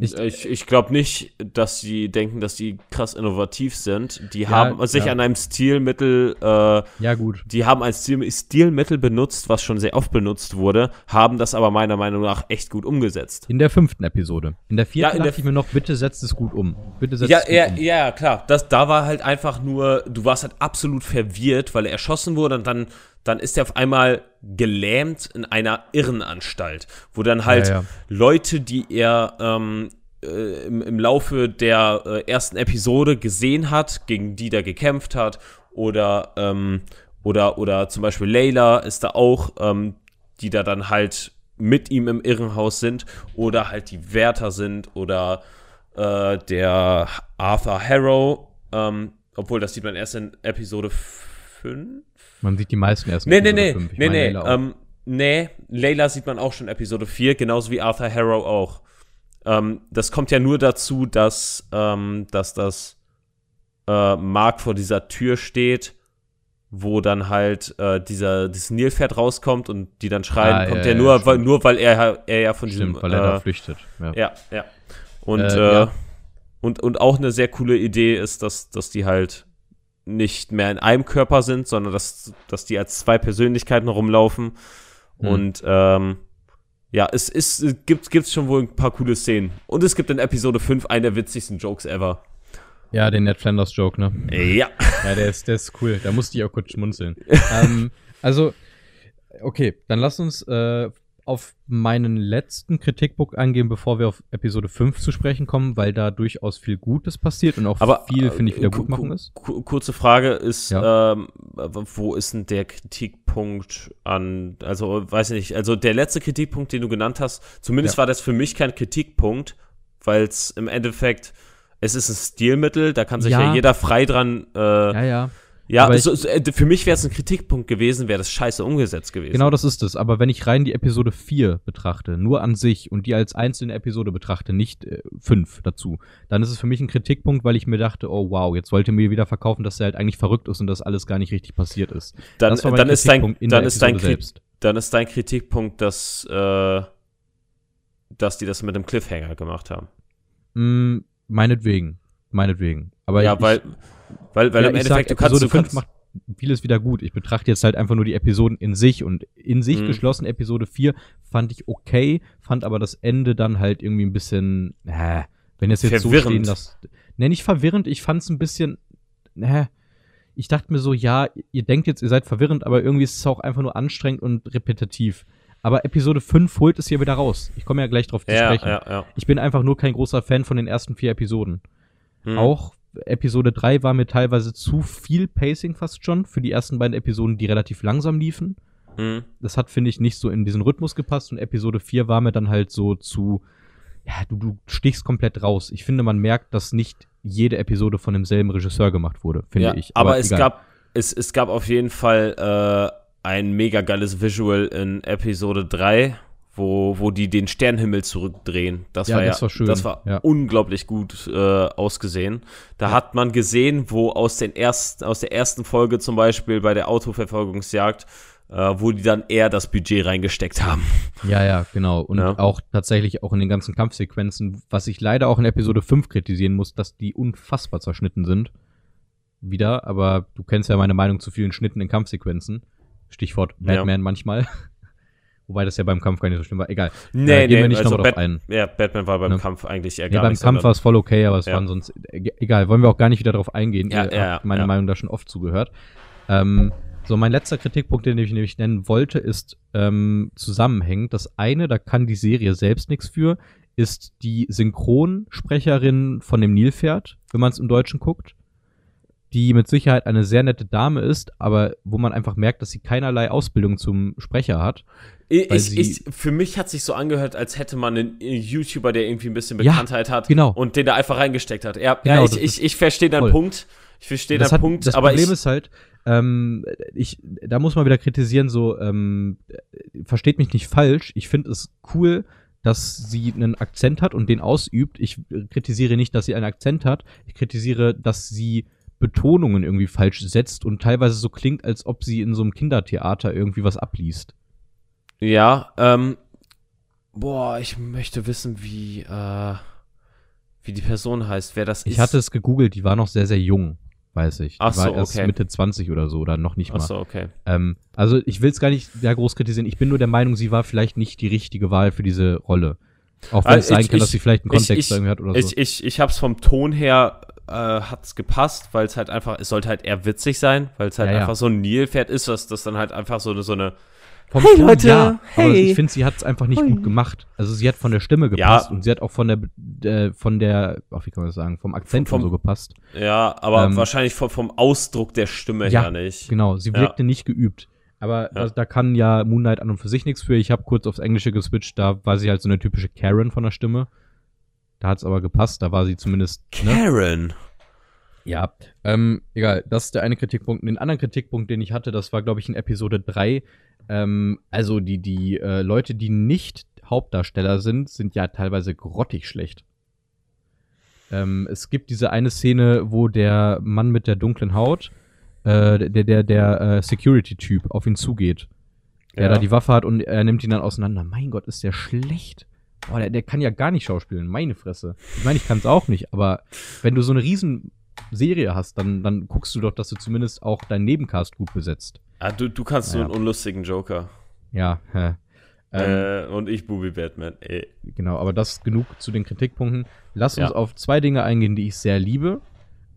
ich, ich, ich glaube nicht, dass sie denken, dass die krass innovativ sind. Die ja, haben sich ja. an einem Stilmittel, äh, ja gut, die haben ein Stil, Stilmittel benutzt, was schon sehr oft benutzt wurde, haben das aber meiner Meinung nach echt gut umgesetzt. In der fünften Episode. In der vierten ja, dachte ich mir noch, bitte setzt es gut um. Bitte setzt ja, es gut ja, um. Ja, klar. Das, da war halt einfach nur, du warst halt absolut verwirrt, weil er erschossen wurde und dann dann ist er auf einmal gelähmt in einer Irrenanstalt, wo dann halt ja, ja. Leute, die er ähm, äh, im, im Laufe der äh, ersten Episode gesehen hat, gegen die der gekämpft hat, oder, ähm, oder, oder zum Beispiel Layla ist da auch, ähm, die da dann halt mit ihm im Irrenhaus sind, oder halt die Wärter sind, oder äh, der Arthur Harrow, ähm, obwohl das sieht man erst in Episode 5 man sieht die meisten erst in nee, Episode nee, 5. Ich nee, nee, Layla ähm, nee, Layla sieht man auch schon in Episode 4, genauso wie Arthur Harrow auch. Ähm, das kommt ja nur dazu, dass, ähm, dass das äh, Mark vor dieser Tür steht, wo dann halt äh, dieser, dieses Nilpferd rauskommt und die dann schreien, ah, kommt ja, ja nur, ja, weil, nur weil er, er ja von stimmt, diesem. weil er äh, da flüchtet. Ja, ja. ja. Und, äh, äh, und, und auch eine sehr coole Idee ist, dass, dass die halt nicht mehr in einem Körper sind, sondern dass, dass die als zwei Persönlichkeiten rumlaufen. Hm. Und ähm, ja, es, ist, es gibt gibt's schon wohl ein paar coole Szenen. Und es gibt in Episode 5 einen der witzigsten Jokes ever. Ja, den Ned Flanders Joke, ne? Ja. Ja, der ist, der ist cool. Da musste ich auch kurz schmunzeln. ähm, also, okay, dann lass uns äh, auf meinen letzten Kritikpunkt eingehen, bevor wir auf Episode 5 zu sprechen kommen, weil da durchaus viel Gutes passiert und auch Aber, viel, finde ich, wieder gut machen ist. Kurze Frage ist, ja. ähm, wo ist denn der Kritikpunkt an, also weiß ich nicht, also der letzte Kritikpunkt, den du genannt hast, zumindest ja. war das für mich kein Kritikpunkt, weil es im Endeffekt, es ist ein Stilmittel, da kann sich ja, ja jeder frei dran äh, ja, ja ja, so, so, äh, für mich wäre es ein Kritikpunkt gewesen, wäre das scheiße umgesetzt gewesen. Genau das ist es. Aber wenn ich rein die Episode 4 betrachte, nur an sich und die als einzelne Episode betrachte, nicht äh, 5 dazu, dann ist es für mich ein Kritikpunkt, weil ich mir dachte, oh wow, jetzt wollte mir wieder verkaufen, dass er halt eigentlich verrückt ist und das alles gar nicht richtig passiert ist. Dann, dann ist dein, dann ist dein dann ist dein Kritikpunkt, dass, äh, dass die das mit dem Cliffhanger gemacht haben. Mm, meinetwegen. Meinetwegen. Aber ja, ich, weil weil, weil ja, im Endeffekt, sag, du kannst. Episode 5 macht vieles wieder gut. Ich betrachte jetzt halt einfach nur die Episoden in sich und in sich mhm. geschlossen Episode 4 fand ich okay, fand aber das Ende dann halt irgendwie ein bisschen, äh, wenn es jetzt verwirrend. so stehen lässt. Ne, nicht verwirrend, ich fand es ein bisschen, äh, ich dachte mir so, ja, ihr denkt jetzt, ihr seid verwirrend, aber irgendwie ist es auch einfach nur anstrengend und repetitiv. Aber Episode 5 holt es hier wieder raus. Ich komme ja gleich drauf zu ja, sprechen. Ja, ja. Ich bin einfach nur kein großer Fan von den ersten vier Episoden. Hm. Auch Episode 3 war mir teilweise zu viel Pacing fast schon für die ersten beiden Episoden, die relativ langsam liefen. Mhm. Das hat, finde ich, nicht so in diesen Rhythmus gepasst. Und Episode 4 war mir dann halt so zu, ja, du, du stichst komplett raus. Ich finde, man merkt, dass nicht jede Episode von demselben Regisseur gemacht wurde, finde ja, ich. Aber, aber es, gab, es, es gab auf jeden Fall äh, ein mega geiles Visual in Episode 3 wo, wo die den Sternenhimmel zurückdrehen. Das ja, war ja, das war, schön. Das war ja. unglaublich gut äh, ausgesehen. Da ja. hat man gesehen, wo aus, den ersten, aus der ersten Folge zum Beispiel bei der Autoverfolgungsjagd äh, wo die dann eher das Budget reingesteckt haben. Ja, ja, genau. Und auch tatsächlich auch in den ganzen Kampfsequenzen, was ich leider auch in Episode 5 kritisieren muss, dass die unfassbar zerschnitten sind. Wieder, aber du kennst ja meine Meinung zu vielen Schnitten in Kampfsequenzen. Stichwort. Batman manchmal. Wobei das ja beim Kampf gar nicht so schlimm war. Egal. Nee, Äh, gehen wir nicht nochmal drauf Bat ein. Ja, Batman war beim Ne? Kampf eigentlich eher Ja, gar beim nicht. Kampf war es voll okay, aber es Ja. waren sonst. e- Egal, wollen wir auch gar nicht wieder drauf eingehen. Ja, Ihr ja, habt meine ja. Meinung da schon oft zugehört. Ähm, so, mein letzter Kritikpunkt, den ich nämlich nennen wollte, ist ähm, zusammenhängend. Das eine, da kann die Serie selbst nichts für, ist die Synchronsprecherin von dem Nilpferd, wenn man es im Deutschen guckt. Die mit Sicherheit eine sehr nette Dame ist, aber wo man einfach merkt, dass sie keinerlei Ausbildung zum Sprecher hat. Ich, ich, für mich hat sich so angehört, als hätte man einen YouTuber, der irgendwie ein bisschen Ja, Bekanntheit hat genau. und den da einfach reingesteckt hat. Ja, Genau, ja ich, ich, ich verstehe deinen voll. Punkt. Ich verstehe das deinen hat, Punkt, das aber Problem ist halt, ähm, ich, da muss man wieder kritisieren, so, ähm, versteht mich nicht falsch, ich finde es cool, dass sie einen Akzent hat und den ausübt. Ich kritisiere nicht, dass sie einen Akzent hat, ich kritisiere, dass sie Betonungen irgendwie falsch setzt und teilweise so klingt, als ob sie in so einem Kindertheater irgendwie was abliest. ja, ähm, boah, ich möchte wissen, wie, äh, wie die Person heißt, wer das ist. Ich hatte es gegoogelt, die war noch sehr, sehr jung, weiß ich. Die Ach so, war erst okay. Mitte 20 oder so, oder noch nicht mal. Achso, okay. Ähm, also ich will es gar nicht sehr groß kritisieren. Ich bin nur der Meinung, sie war vielleicht nicht die richtige Wahl für diese Rolle. Auch wenn Also es sein ich- kann, dass ich- sie vielleicht einen ich- Kontext ich- irgendwie hat oder so. Ich, ich, ich hab's vom Ton her, äh, hat's gepasst, weil es halt einfach, es sollte halt eher witzig sein, weil es halt Ja, ja. einfach so ein Nilpferd ist, was das dann halt einfach so eine, so eine, Vom Hey, Ton, Leute, ja, aber hey. ich finde, sie hat es einfach nicht Hui. gut gemacht. Also sie hat von der Stimme gepasst und sie hat auch von der, äh, von der, ach, wie kann man das sagen, vom Akzent Vom- und so gepasst. ja, aber Ähm, wahrscheinlich vom, vom Ausdruck der Stimme Ja, her nicht. Genau, sie Ja. wirkte nicht geübt. Aber Ja. da, da kann ja Moon Knight an und für sich nichts für. Ich habe kurz aufs Englische geswitcht, da war sie halt so eine typische Karen von der Stimme. Da hat es aber gepasst, da war sie zumindest. Ne? Karen. Ja, ähm, egal, das ist der eine Kritikpunkt. Den anderen Kritikpunkt, den ich hatte, das war, glaube ich, in Episode 3. Ähm, also die, die äh, Leute, die nicht Hauptdarsteller sind, sind ja teilweise grottig schlecht. Ähm, es gibt diese eine Szene, wo der Mann mit der dunklen Haut, äh, der, der, der äh, Security-Typ auf ihn zugeht. Der Ja. da die Waffe hat und er nimmt ihn dann auseinander. Mein Gott, ist der schlecht. Boah, der, der kann ja gar nicht schauspielen. Meine Fresse. Ich meine, ich kann es auch nicht, aber wenn du so eine riesen Serie hast, dann, dann guckst du doch, dass du zumindest auch deinen Nebencast gut besetzt. Ah, du, du kannst so Ja. einen unlustigen Joker. Ja, hä. Ähm, äh, und ich Bubi Batman. Ey. Genau, aber das genug zu den Kritikpunkten. Lass uns Ja. auf zwei Dinge eingehen, die ich sehr liebe.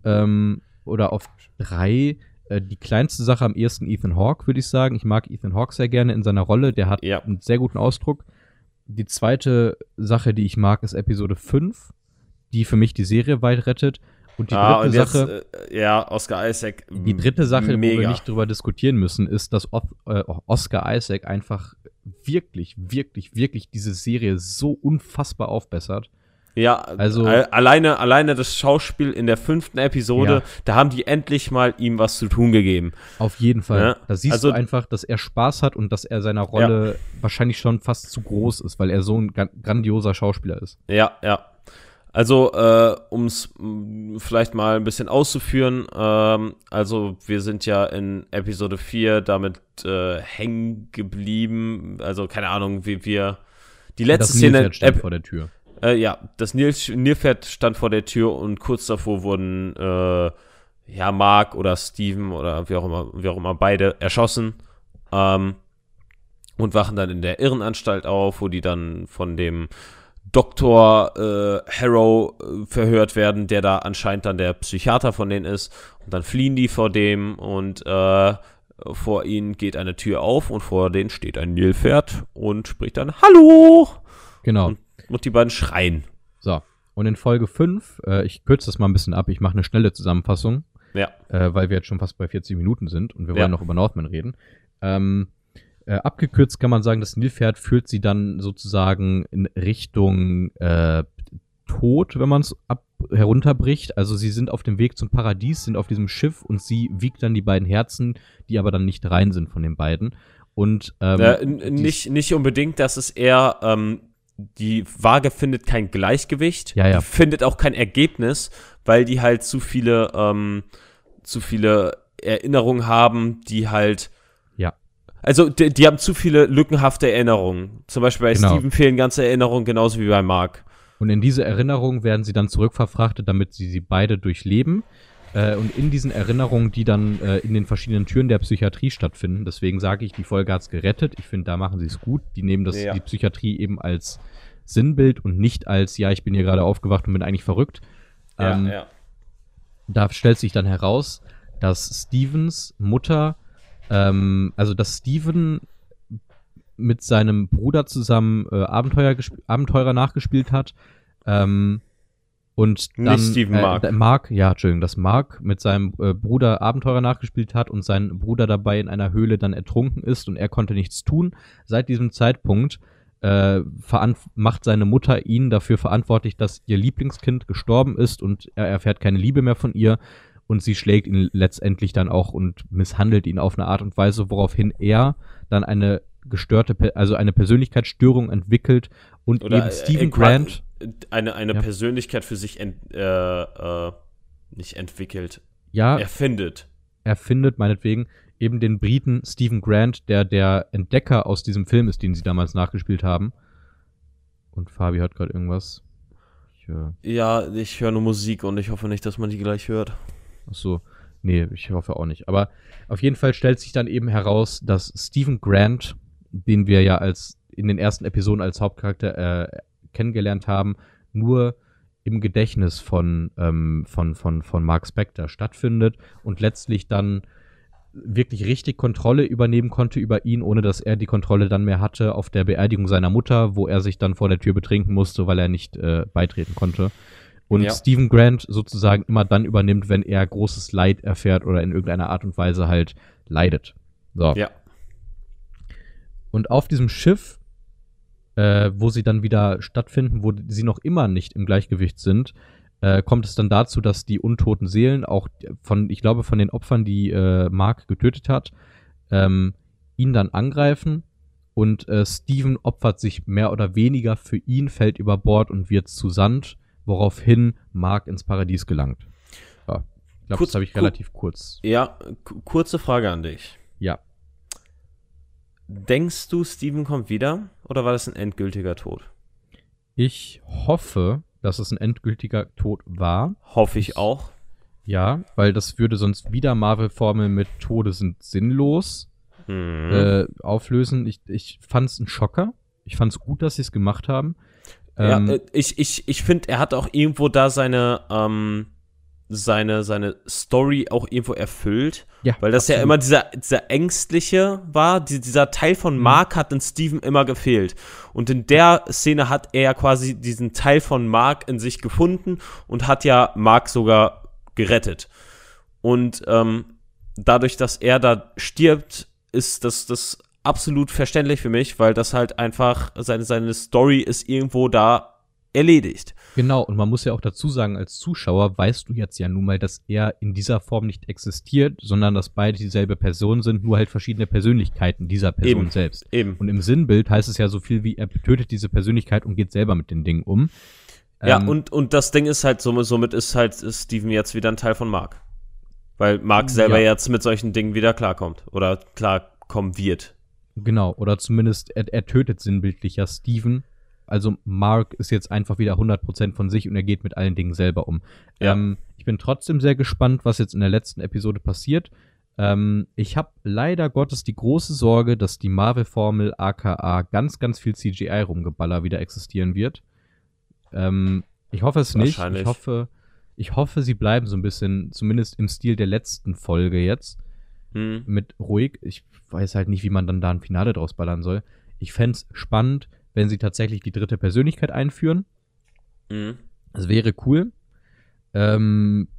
Ähm, oder auf drei. Äh, die kleinste Sache am ehesten Ethan Hawke, würde ich sagen. Ich mag Ethan Hawke sehr gerne in seiner Rolle. Der hat Ja. einen sehr guten Ausdruck. Die zweite Sache, die ich mag, ist Episode 5, die für mich die Serie weit rettet. Und die ah, dritte und jetzt, Sache. äh, ja, Oscar Isaac. Die dritte Sache, wo wir mega. nicht drüber diskutieren müssen, ist, dass Oth- äh, Oscar Isaac einfach wirklich, wirklich, wirklich diese Serie so unfassbar aufbessert. Ja, Also- alleine, alleine das Schauspiel in der fünften Episode, Ja. da haben die endlich mal ihm was zu tun gegeben. Auf jeden Fall. Ja, Da siehst also- du einfach, dass er Spaß hat und dass er seiner Rolle wahrscheinlich schon fast zu groß ist, weil er so ein gran- grandioser Schauspieler ist. Ja, ja. Also, äh, um es vielleicht mal ein bisschen auszuführen, ähm, also wir sind ja in Episode 4 damit äh, hängen geblieben. Also, keine Ahnung, wie wir. Die letzte das Szene. Ep- vor der Tür. Äh, ja, das Nil Nilpferd stand vor der Tür und kurz davor wurden äh, ja Mark oder Steven oder wie auch immer, wie auch immer beide erschossen ähm, und wachen dann in der Irrenanstalt auf, wo die dann von dem Dr. Äh, Harrow äh, verhört werden, der da anscheinend dann der Psychiater von denen ist. Und dann fliehen die vor dem und äh, vor ihnen geht eine Tür auf und vor denen steht ein Nilpferd und spricht dann Hallo! Genau. Und, und die beiden schreien. So. Und in Folge 5, äh, ich kürze das mal ein bisschen ab, ich mache eine schnelle Zusammenfassung, Ja. äh, weil wir jetzt schon fast bei 40 Minuten sind und wir Ja. wollen noch über Northman reden. Ähm, äh, abgekürzt kann man sagen, das Nilpferd führt sie dann sozusagen in Richtung äh, Tod, wenn man es herunterbricht. Also sie sind auf dem Weg zum Paradies, sind auf diesem Schiff und sie wiegt dann die beiden Herzen, die aber dann nicht rein sind von den beiden. Und ähm, äh, n- die- nicht, nicht unbedingt, das ist eher, ähm, die Waage findet kein Gleichgewicht, Ja, ja. die findet auch kein Ergebnis, weil die halt zu viele, ähm, zu viele Erinnerungen haben, die halt Ja. Also, die, die, haben zu viele lückenhafte Erinnerungen. Zum Beispiel bei genau. Steven fehlen ganze Erinnerungen, genauso wie bei Mark. Und in diese Erinnerungen werden sie dann zurückverfrachtet, damit sie sie beide durchleben. Äh, und in diesen Erinnerungen, die dann äh, in den verschiedenen Türen der Psychiatrie stattfinden, deswegen sage ich, die Folge hat's gerettet. Ich finde, da machen sie es gut. Die nehmen das, ja. die Psychiatrie eben als Sinnbild und nicht als, ja, ich bin hier gerade aufgewacht und bin eigentlich verrückt. Ja, ähm, ja. Da stellt sich dann heraus, dass Stevens Mutter, ähm, also dass Steven mit seinem Bruder zusammen äh, Abenteuer Abenteurer nachgespielt hat. Ähm, und dann Nicht Steven äh, Mark. Mark, ja, Entschuldigung, dass Mark mit seinem äh, Bruder Abenteurer nachgespielt hat und sein Bruder dabei in einer Höhle dann ertrunken ist und er konnte nichts tun. Seit diesem Zeitpunkt äh, macht seine Mutter ihn dafür verantwortlich, dass ihr Lieblingskind gestorben ist und er erfährt keine Liebe mehr von ihr und sie schlägt ihn letztendlich dann auch und misshandelt ihn auf eine Art und Weise, woraufhin er dann eine gestörte, also eine Persönlichkeitsstörung entwickelt und Oder, eben Stephen äh, Grant eine, eine ja. Persönlichkeit für sich ent, äh, äh, nicht entwickelt. Ja. Erfindet. Erfindet, meinetwegen, eben den Briten Stephen Grant, der der Entdecker aus diesem Film ist, den sie damals nachgespielt haben. Und Fabi hört gerade irgendwas. Ich, äh ja, ich höre nur Musik und ich hoffe nicht, dass man die gleich hört. Ach so. Nee, ich hoffe auch nicht. Aber auf jeden Fall stellt sich dann eben heraus, dass Stephen Grant, den wir ja als in den ersten Episoden als Hauptcharakter äh, kennengelernt haben, nur im Gedächtnis von, ähm, von, von, von Mark Spector stattfindet und letztlich dann wirklich richtig Kontrolle übernehmen konnte über ihn, ohne dass er die Kontrolle dann mehr hatte auf der Beerdigung seiner Mutter, wo er sich dann vor der Tür betrinken musste, weil er nicht äh, beitreten konnte. Und ja. Stephen Grant sozusagen immer dann übernimmt, wenn er großes Leid erfährt oder in irgendeiner Art und Weise halt leidet. So. Ja. Und auf diesem Schiff äh, wo sie dann wieder stattfinden, wo sie noch immer nicht im Gleichgewicht sind, äh, kommt es dann dazu, dass die untoten Seelen, auch von, ich glaube, von den Opfern, die äh, Mark getötet hat, ähm, ihn dann angreifen und äh, Steven opfert sich mehr oder weniger für ihn, fällt über Bord und wird zu Sand, woraufhin Mark ins Paradies gelangt. Ja, ich glaube, das habe ich relativ kurz. Ja, kurze Frage an dich. Ja. Denkst du, Steven kommt wieder oder war das ein endgültiger Tod? Ich hoffe, dass es ein endgültiger Tod war. Hoffe ich auch. Ja, weil das würde sonst wieder Marvel-Formel mit Tode sind sinnlos mhm. äh, auflösen. Ich, ich fand es ein Schocker. Ich fand es gut, dass sie es gemacht haben. Ähm, ja, äh, ich, ich, ich finde, er hat auch irgendwo da seine, ähm, seine, seine Story auch irgendwo erfüllt. Ja, weil das absolut. ja immer dieser, dieser ängstliche war. Die, dieser Teil von mhm. Mark hat in Steven immer gefehlt. Und in der Szene hat er ja quasi diesen Teil von Mark in sich gefunden und hat ja Mark sogar gerettet. Und ähm, dadurch, dass er da stirbt, ist das, das absolut verständlich für mich, weil das halt einfach, seine, seine Story ist irgendwo da erledigt. Genau, und man muss ja auch dazu sagen, als Zuschauer weißt du jetzt ja nun mal, dass er in dieser Form nicht existiert, sondern dass beide dieselbe Person sind, nur halt verschiedene Persönlichkeiten dieser Person Eben. selbst. Eben. Und im Sinnbild heißt es ja so viel wie, er tötet diese Persönlichkeit und geht selber mit den Dingen um. Ja, ähm, und, und das Ding ist halt, somit, somit ist halt Steven jetzt wieder ein Teil von Mark. Weil Mark selber ja. jetzt mit solchen Dingen wieder klarkommt. Oder klarkommen wird. Genau, oder zumindest er, er tötet sinnbildlich ja Steven also Mark ist jetzt einfach wieder 100% von sich und er geht mit allen Dingen selber um. Ja. Ähm, ich bin trotzdem sehr gespannt, was jetzt in der letzten Episode passiert. Ähm, ich habe leider Gottes die große Sorge, dass die Marvel-Formel aka ganz, ganz viel CGI-Rumgeballer wieder existieren wird. Ähm, ich hoffe es nicht. Ich hoffe, ich hoffe, sie bleiben so ein bisschen, zumindest im Stil der letzten Folge jetzt. Hm. Mit ruhig. Ich weiß halt nicht, wie man dann da ein Finale draus ballern soll. Ich fände es spannend, wenn sie tatsächlich die dritte Persönlichkeit einführen. Mhm. Das wäre cool. Ähm,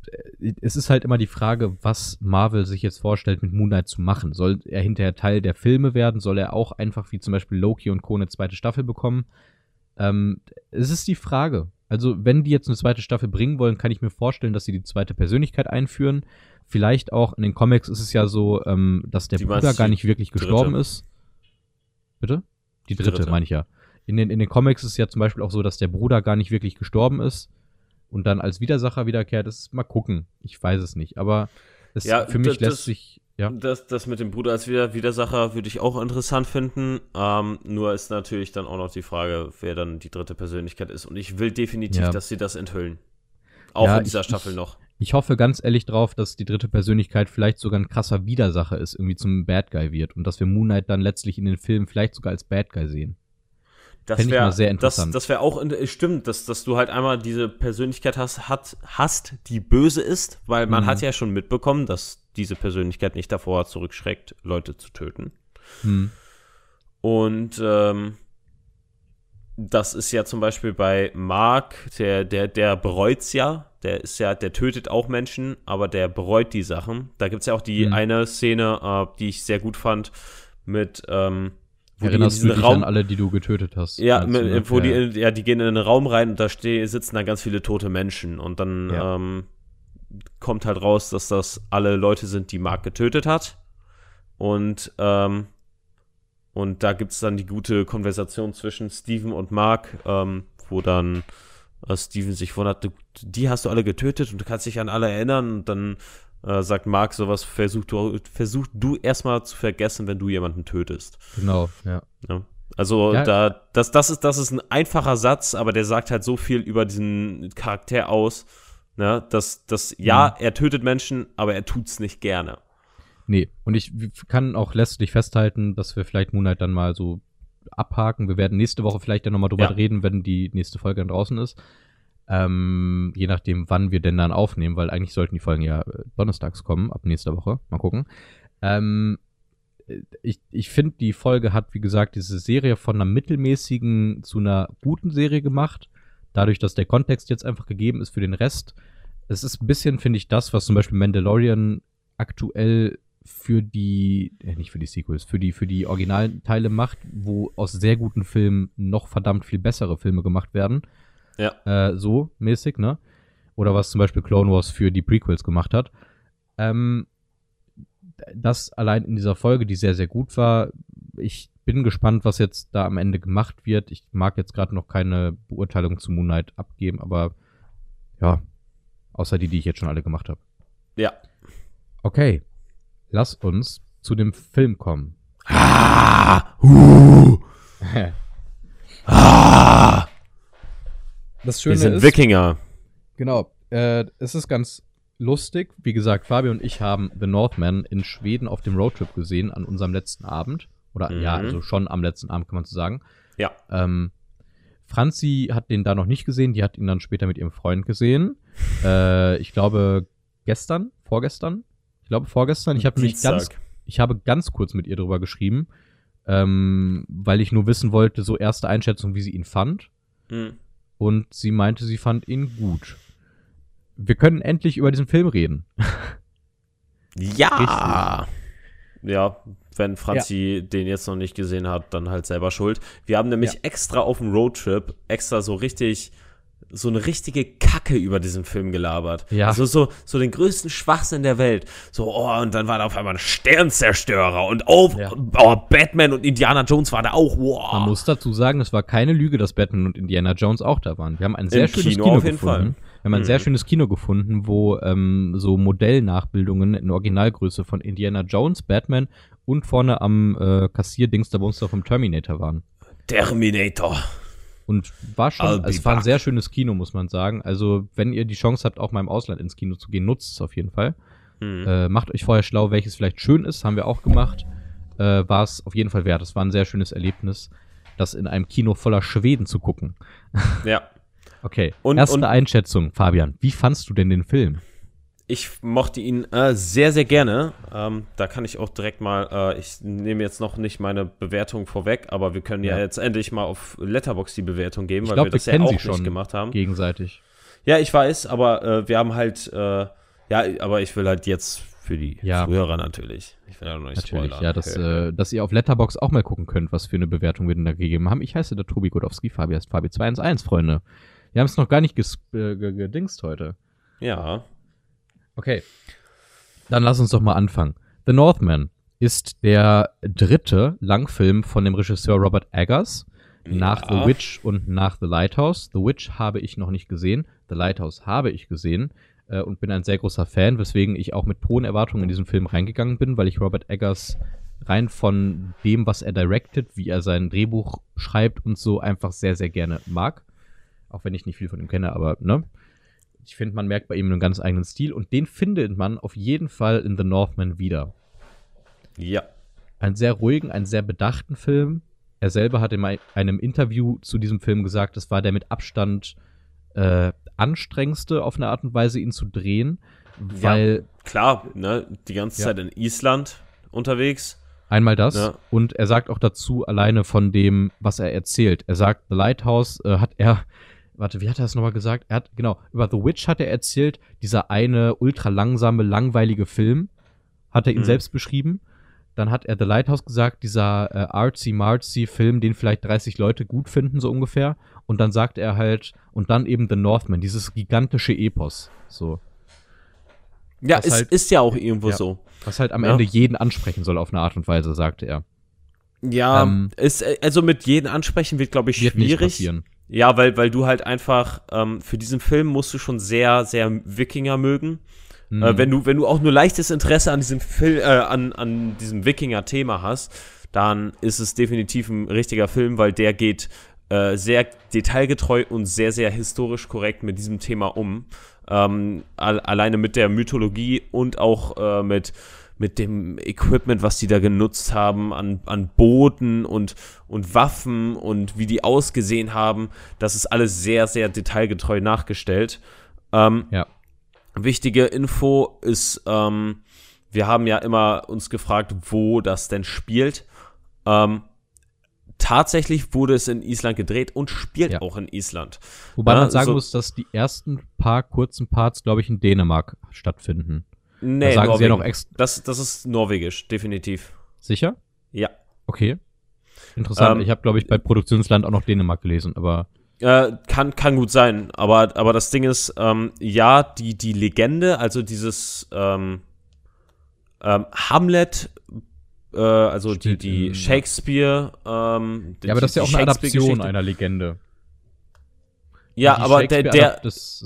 es ist halt immer die Frage, was Marvel sich jetzt vorstellt, mit Moon Knight zu machen. Soll er hinterher Teil der Filme werden? Soll er auch einfach wie zum Beispiel Loki und Co. eine zweite Staffel bekommen? Ähm, es ist die Frage. Also, wenn die jetzt eine zweite Staffel bringen wollen, kann ich mir vorstellen, dass sie die zweite Persönlichkeit einführen. Vielleicht auch in den Comics ist es ja so, ähm, dass der die Bruder gar nicht wirklich gestorben ist. Bitte? Die dritte, dritte. meine ich ja in den, in den Comics ist es ja zum Beispiel auch so, dass der Bruder gar nicht wirklich gestorben ist und dann als Widersacher wiederkehrt. Das ist mal gucken. Ich weiß es nicht. Aber es, ja, für mich lässt sich. Ja. Das, das mit dem Bruder als Wider Widersacher würde ich auch interessant finden. Ähm, nur ist natürlich dann auch noch die Frage, wer dann die dritte Persönlichkeit ist. Und ich will definitiv, Ja. dass sie das enthüllen. Auch Ja, in dieser ich- Staffel ich- noch. Ich hoffe ganz ehrlich drauf, dass die dritte Persönlichkeit vielleicht sogar ein krasser Widersacher ist, irgendwie zum Bad Guy wird und dass wir Moon Knight dann letztlich in den Filmen vielleicht sogar als Bad Guy sehen. Das wäre sehr Das, interessant. das wäre auch in- stimmt, dass, dass du halt einmal diese Persönlichkeit hast, hat, hast, die böse ist, weil man Mhm. hat ja schon mitbekommen, dass diese Persönlichkeit nicht davor zurückschreckt, Leute zu töten. Hm. Und ähm, das ist ja zum Beispiel bei Mark, der, der, der bereut's ja. Der ist ja, der tötet auch Menschen, aber der bereut die Sachen. Da gibt's ja auch die Mhm. eine Szene, äh, die ich sehr gut fand, mit ähm, wo Erinnerst du dich Raum, an alle, die du getötet hast? ja, mit, wo ja. die, ja, die gehen in einen Raum rein und da steh, sitzen dann ganz viele tote Menschen. Und dann Ja. ähm, kommt halt raus, dass das alle Leute sind, die Mark getötet hat. Und, ähm, und da gibt's dann die gute Konversation zwischen Steven und Mark, ähm, wo dann äh, Steven sich wundert, du, die hast du alle getötet und du kannst dich an alle erinnern. Und dann äh, sagt Mark sowas, versuch du, versuch du erstmal zu vergessen, wenn du jemanden tötest. Genau, ja. Ja. Also Ja. da, das, das ist, das ist ein einfacher Satz, aber der sagt halt so viel über diesen Charakter aus, ne, dass, dass ja, Mhm. er tötet Menschen, aber er tut's nicht gerne. Nee, und ich kann auch letztlich festhalten, dass wir vielleicht Moon Knight dann mal so abhaken. Wir werden nächste Woche vielleicht dann nochmal drüber Ja. reden, wenn die nächste Folge dann draußen ist. Ähm, je nachdem, wann wir denn dann aufnehmen, weil eigentlich sollten die Folgen ja äh, donnerstags kommen, ab nächster Woche. Mal gucken. Ähm, äh, ich ich finde, die Folge hat, wie gesagt, diese Serie von einer mittelmäßigen zu einer guten Serie gemacht. Dadurch, dass der Kontext jetzt einfach gegeben ist für den Rest. Es ist ein bisschen, finde ich, das, was zum Beispiel Mandalorian aktuell für die, äh, nicht für die Sequels, für die, für die Originalteile macht, wo aus sehr guten Filmen noch verdammt viel bessere Filme gemacht werden. Ja. Äh, so mäßig, ne? Oder was zum Beispiel Clone Wars für die Prequels gemacht hat. Ähm, das allein in dieser Folge, die sehr, sehr gut war. Ich bin gespannt, was jetzt da am Ende gemacht wird. Ich mag jetzt gerade noch keine Beurteilung zu Moon Knight abgeben, aber ja, außer die, die ich jetzt schon alle gemacht habe. Ja. Okay, lass uns zu dem Film kommen. Ah, uh, ah, Das wir sind Wikinger. Genau. Äh, es ist ganz lustig. Wie gesagt, Fabio und ich haben The Northman in Schweden auf dem Roadtrip gesehen an unserem letzten Abend. Oder Mhm. ja, also schon am letzten Abend, kann man so sagen. Ja. Ähm, Franzi hat den da noch nicht gesehen. Die hat ihn dann später mit ihrem Freund gesehen. äh, ich glaube, gestern, vorgestern. Ich glaube, vorgestern. Ich habe nämlich ganz, ich habe ganz kurz mit ihr drüber geschrieben, ähm, weil ich nur wissen wollte, so erste Einschätzung, wie sie ihn fand Hm. Und sie meinte, sie fand ihn gut. Wir können endlich über diesen Film reden. Ja. Ja, wenn Franzi den jetzt noch nicht gesehen hat, dann halt selber schuld. Wir haben nämlich Ja. extra auf dem Roadtrip extra so richtig so eine richtige Kacke über diesen Film gelabert. Ja. Also so, so den größten Schwachsinn der Welt. So, oh, und dann war da auf einmal ein Sternzerstörer und oh, Ja. oh Batman und Indiana Jones war da auch. Wow. Man muss dazu sagen, es war keine Lüge, dass Batman und Indiana Jones auch da waren. Wir haben ein sehr Im schönes Kino Kino, auf jeden gefunden. Wir haben ein Mhm. sehr schönes Kino gefunden, wo ähm, so Modellnachbildungen in Originalgröße von Indiana Jones, Batman und vorne am äh, Kassierdings der Monster vom Terminator waren. Terminator. Und war schon, be es war ein sehr schönes Kino, muss man sagen. Also, wenn ihr die Chance habt, auch mal im Ausland ins Kino zu gehen, nutzt es auf jeden Fall. Hm. Äh, macht euch vorher schlau, welches vielleicht schön ist, haben wir auch gemacht. Äh, war es auf jeden Fall wert. Es war ein sehr schönes Erlebnis, das in einem Kino voller Schweden zu gucken. Ja. Okay, Und- erste und- Einschätzung, Fabian. Wie fandst du denn den Film? Ich mochte ihn äh, sehr, sehr gerne. Ähm, da kann ich auch direkt mal, äh, ich nehme jetzt noch nicht meine Bewertung vorweg, aber wir können ja, Ja. jetzt endlich mal auf Letterbox die Bewertung geben, Ich weil glaube, wir wir das ja auch sie nicht schon gemacht haben. gegenseitig. Ja, ich weiß, aber äh, wir haben halt, äh, ja, aber ich will halt jetzt für die Ja. Zuhörer natürlich. Ich will ja noch nicht Natürlich, spoilern. ja, dass, äh, dass ihr auf Letterbox auch mal gucken könnt, was für eine Bewertung wir denn da gegeben haben. Ich heiße der Tobi Godowski, Fabi heißt Fabi 211, Freunde. Wir haben es noch gar nicht äh, ge- gedingst heute. ja. Okay. Dann lass uns doch mal anfangen. The Northman ist der dritte Langfilm von dem Regisseur Robert Eggers. Nach Ja. The Witch und nach The Lighthouse. The Witch habe ich noch nicht gesehen. The Lighthouse habe ich gesehen. äh, und bin ein sehr großer Fan, weswegen ich auch mit hohen Erwartungen in diesen Film reingegangen bin, weil ich Robert Eggers rein von dem, was er directed, wie er sein Drehbuch schreibt und so einfach sehr, sehr gerne mag. Auch wenn ich nicht viel von ihm kenne, aber ne? Ich finde, man merkt bei ihm einen ganz eigenen Stil und den findet man auf jeden Fall in The Northman wieder. Ja. Einen sehr ruhigen, einen sehr bedachten Film. Er selber hat in einem Interview zu diesem Film gesagt, das war der mit Abstand äh, anstrengendste auf eine Art und Weise, ihn zu drehen, weil. Ja, klar, ne, die ganze ja. Zeit in Island unterwegs. Einmal das. Ja. Und er sagt auch dazu, alleine von dem, was er erzählt. Er sagt, The Lighthouse äh, hat er warte, wie hat er das nochmal gesagt? Er hat, genau, über The Witch hat er erzählt, dieser eine ultra langsame, langweilige Film, hat er ihn mhm. selbst beschrieben. Dann hat er The Lighthouse gesagt, dieser äh, artsy-martsy-Film, den vielleicht 30 Leute gut finden, so ungefähr. Und dann sagt er halt, und dann eben The Northman, dieses gigantische Epos. So. Ja, es halt, ist ja auch irgendwo ja, so. Was halt am ja. Ende jeden ansprechen soll auf eine Art und Weise, sagte er. Ja, ähm, ist, äh, also mit jeden ansprechen wird, glaube ich, schwierig. Wird nicht passieren. Ja, weil, weil du halt einfach, ähm, für diesen Film musst du schon sehr, sehr Wikinger mögen. Mhm. Äh, wenn, du, wenn du auch nur leichtes Interesse an diesem Film, äh, an, an diesem Wikinger-Thema hast, dann ist es definitiv ein richtiger Film, weil der geht äh, sehr detailgetreu und sehr, sehr historisch korrekt mit diesem Thema um. Ähm, alleine mit der Mythologie und auch äh, mit mit dem Equipment, was die da genutzt haben, an, an Booten und, und Waffen und wie die ausgesehen haben. Das ist alles sehr, sehr detailgetreu nachgestellt. Ähm, ja. Wichtige Info ist, ähm, wir haben ja immer uns gefragt, wo das denn spielt. Ähm, tatsächlich wurde es in Island gedreht und spielt ja. auch in Island. Wobei man sagen so muss, dass die ersten paar kurzen Parts, glaube ich, in Dänemark stattfinden. Nee, da sagen Norwegen. sie ja noch extra. Das, das ist norwegisch, definitiv. Sicher? Ja. Okay. Interessant. Ähm, ich habe, glaube ich, bei Produktionsland auch noch Dänemark gelesen, aber. Äh, kann, kann gut sein, aber, aber das Ding ist, ähm, ja, die, die Legende, also dieses ähm, ähm Hamlet, äh, also die, die Shakespeare. Ähm, ja, aber das ist ja auch eine Adaption einer Legende. Ja, aber der, der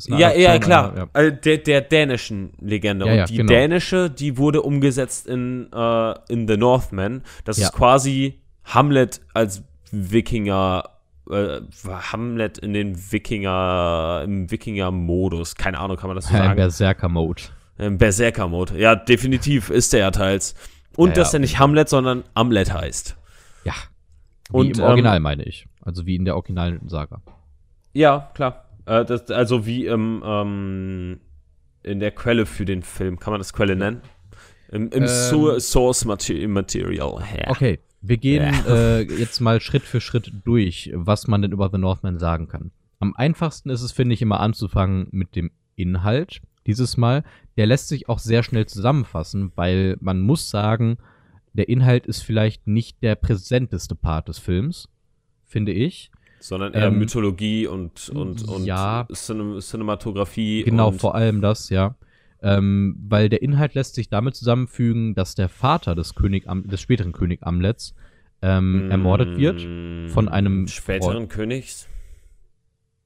ja, ja, klar, ja. Also der, der dänischen Legende. Ja, ja, und die genau. dänische, die wurde umgesetzt in, uh, in The Northman. Das ist quasi Hamlet als Wikinger, äh, Hamlet in den Wikinger, im Wikinger-Modus. Keine Ahnung, kann man das so sagen? Im Berserker-Mode. Im Berserker-Mode. Ja, definitiv ist der ja teils. Und dass der nicht Hamlet, sondern Amlet heißt. Ja. Wie und, im Original ähm, meine ich. Also wie in der originalen Saga. Ja, klar. Äh, das, also wie im, ähm, in der Quelle für den Film. Kann man das Quelle nennen? Im, im ähm, Source Material. Ja. Okay, wir gehen ja. äh, jetzt mal Schritt für Schritt durch, was man denn über The Northman sagen kann. Am einfachsten ist es, finde ich, immer anzufangen mit dem Inhalt. Dieses Mal, der lässt sich auch sehr schnell zusammenfassen, weil man muss sagen, der Inhalt ist vielleicht nicht der präsenteste Part des Films, finde ich. Sondern eher ähm, Mythologie und, und, und ja, Cin Cinematografie. Genau, vor allem das, ja. Ähm, weil der Inhalt lässt sich damit zusammenfügen, dass der Vater des, König Am des späteren König Amlets ähm, mm, ermordet wird von einem späteren Freund. Königs.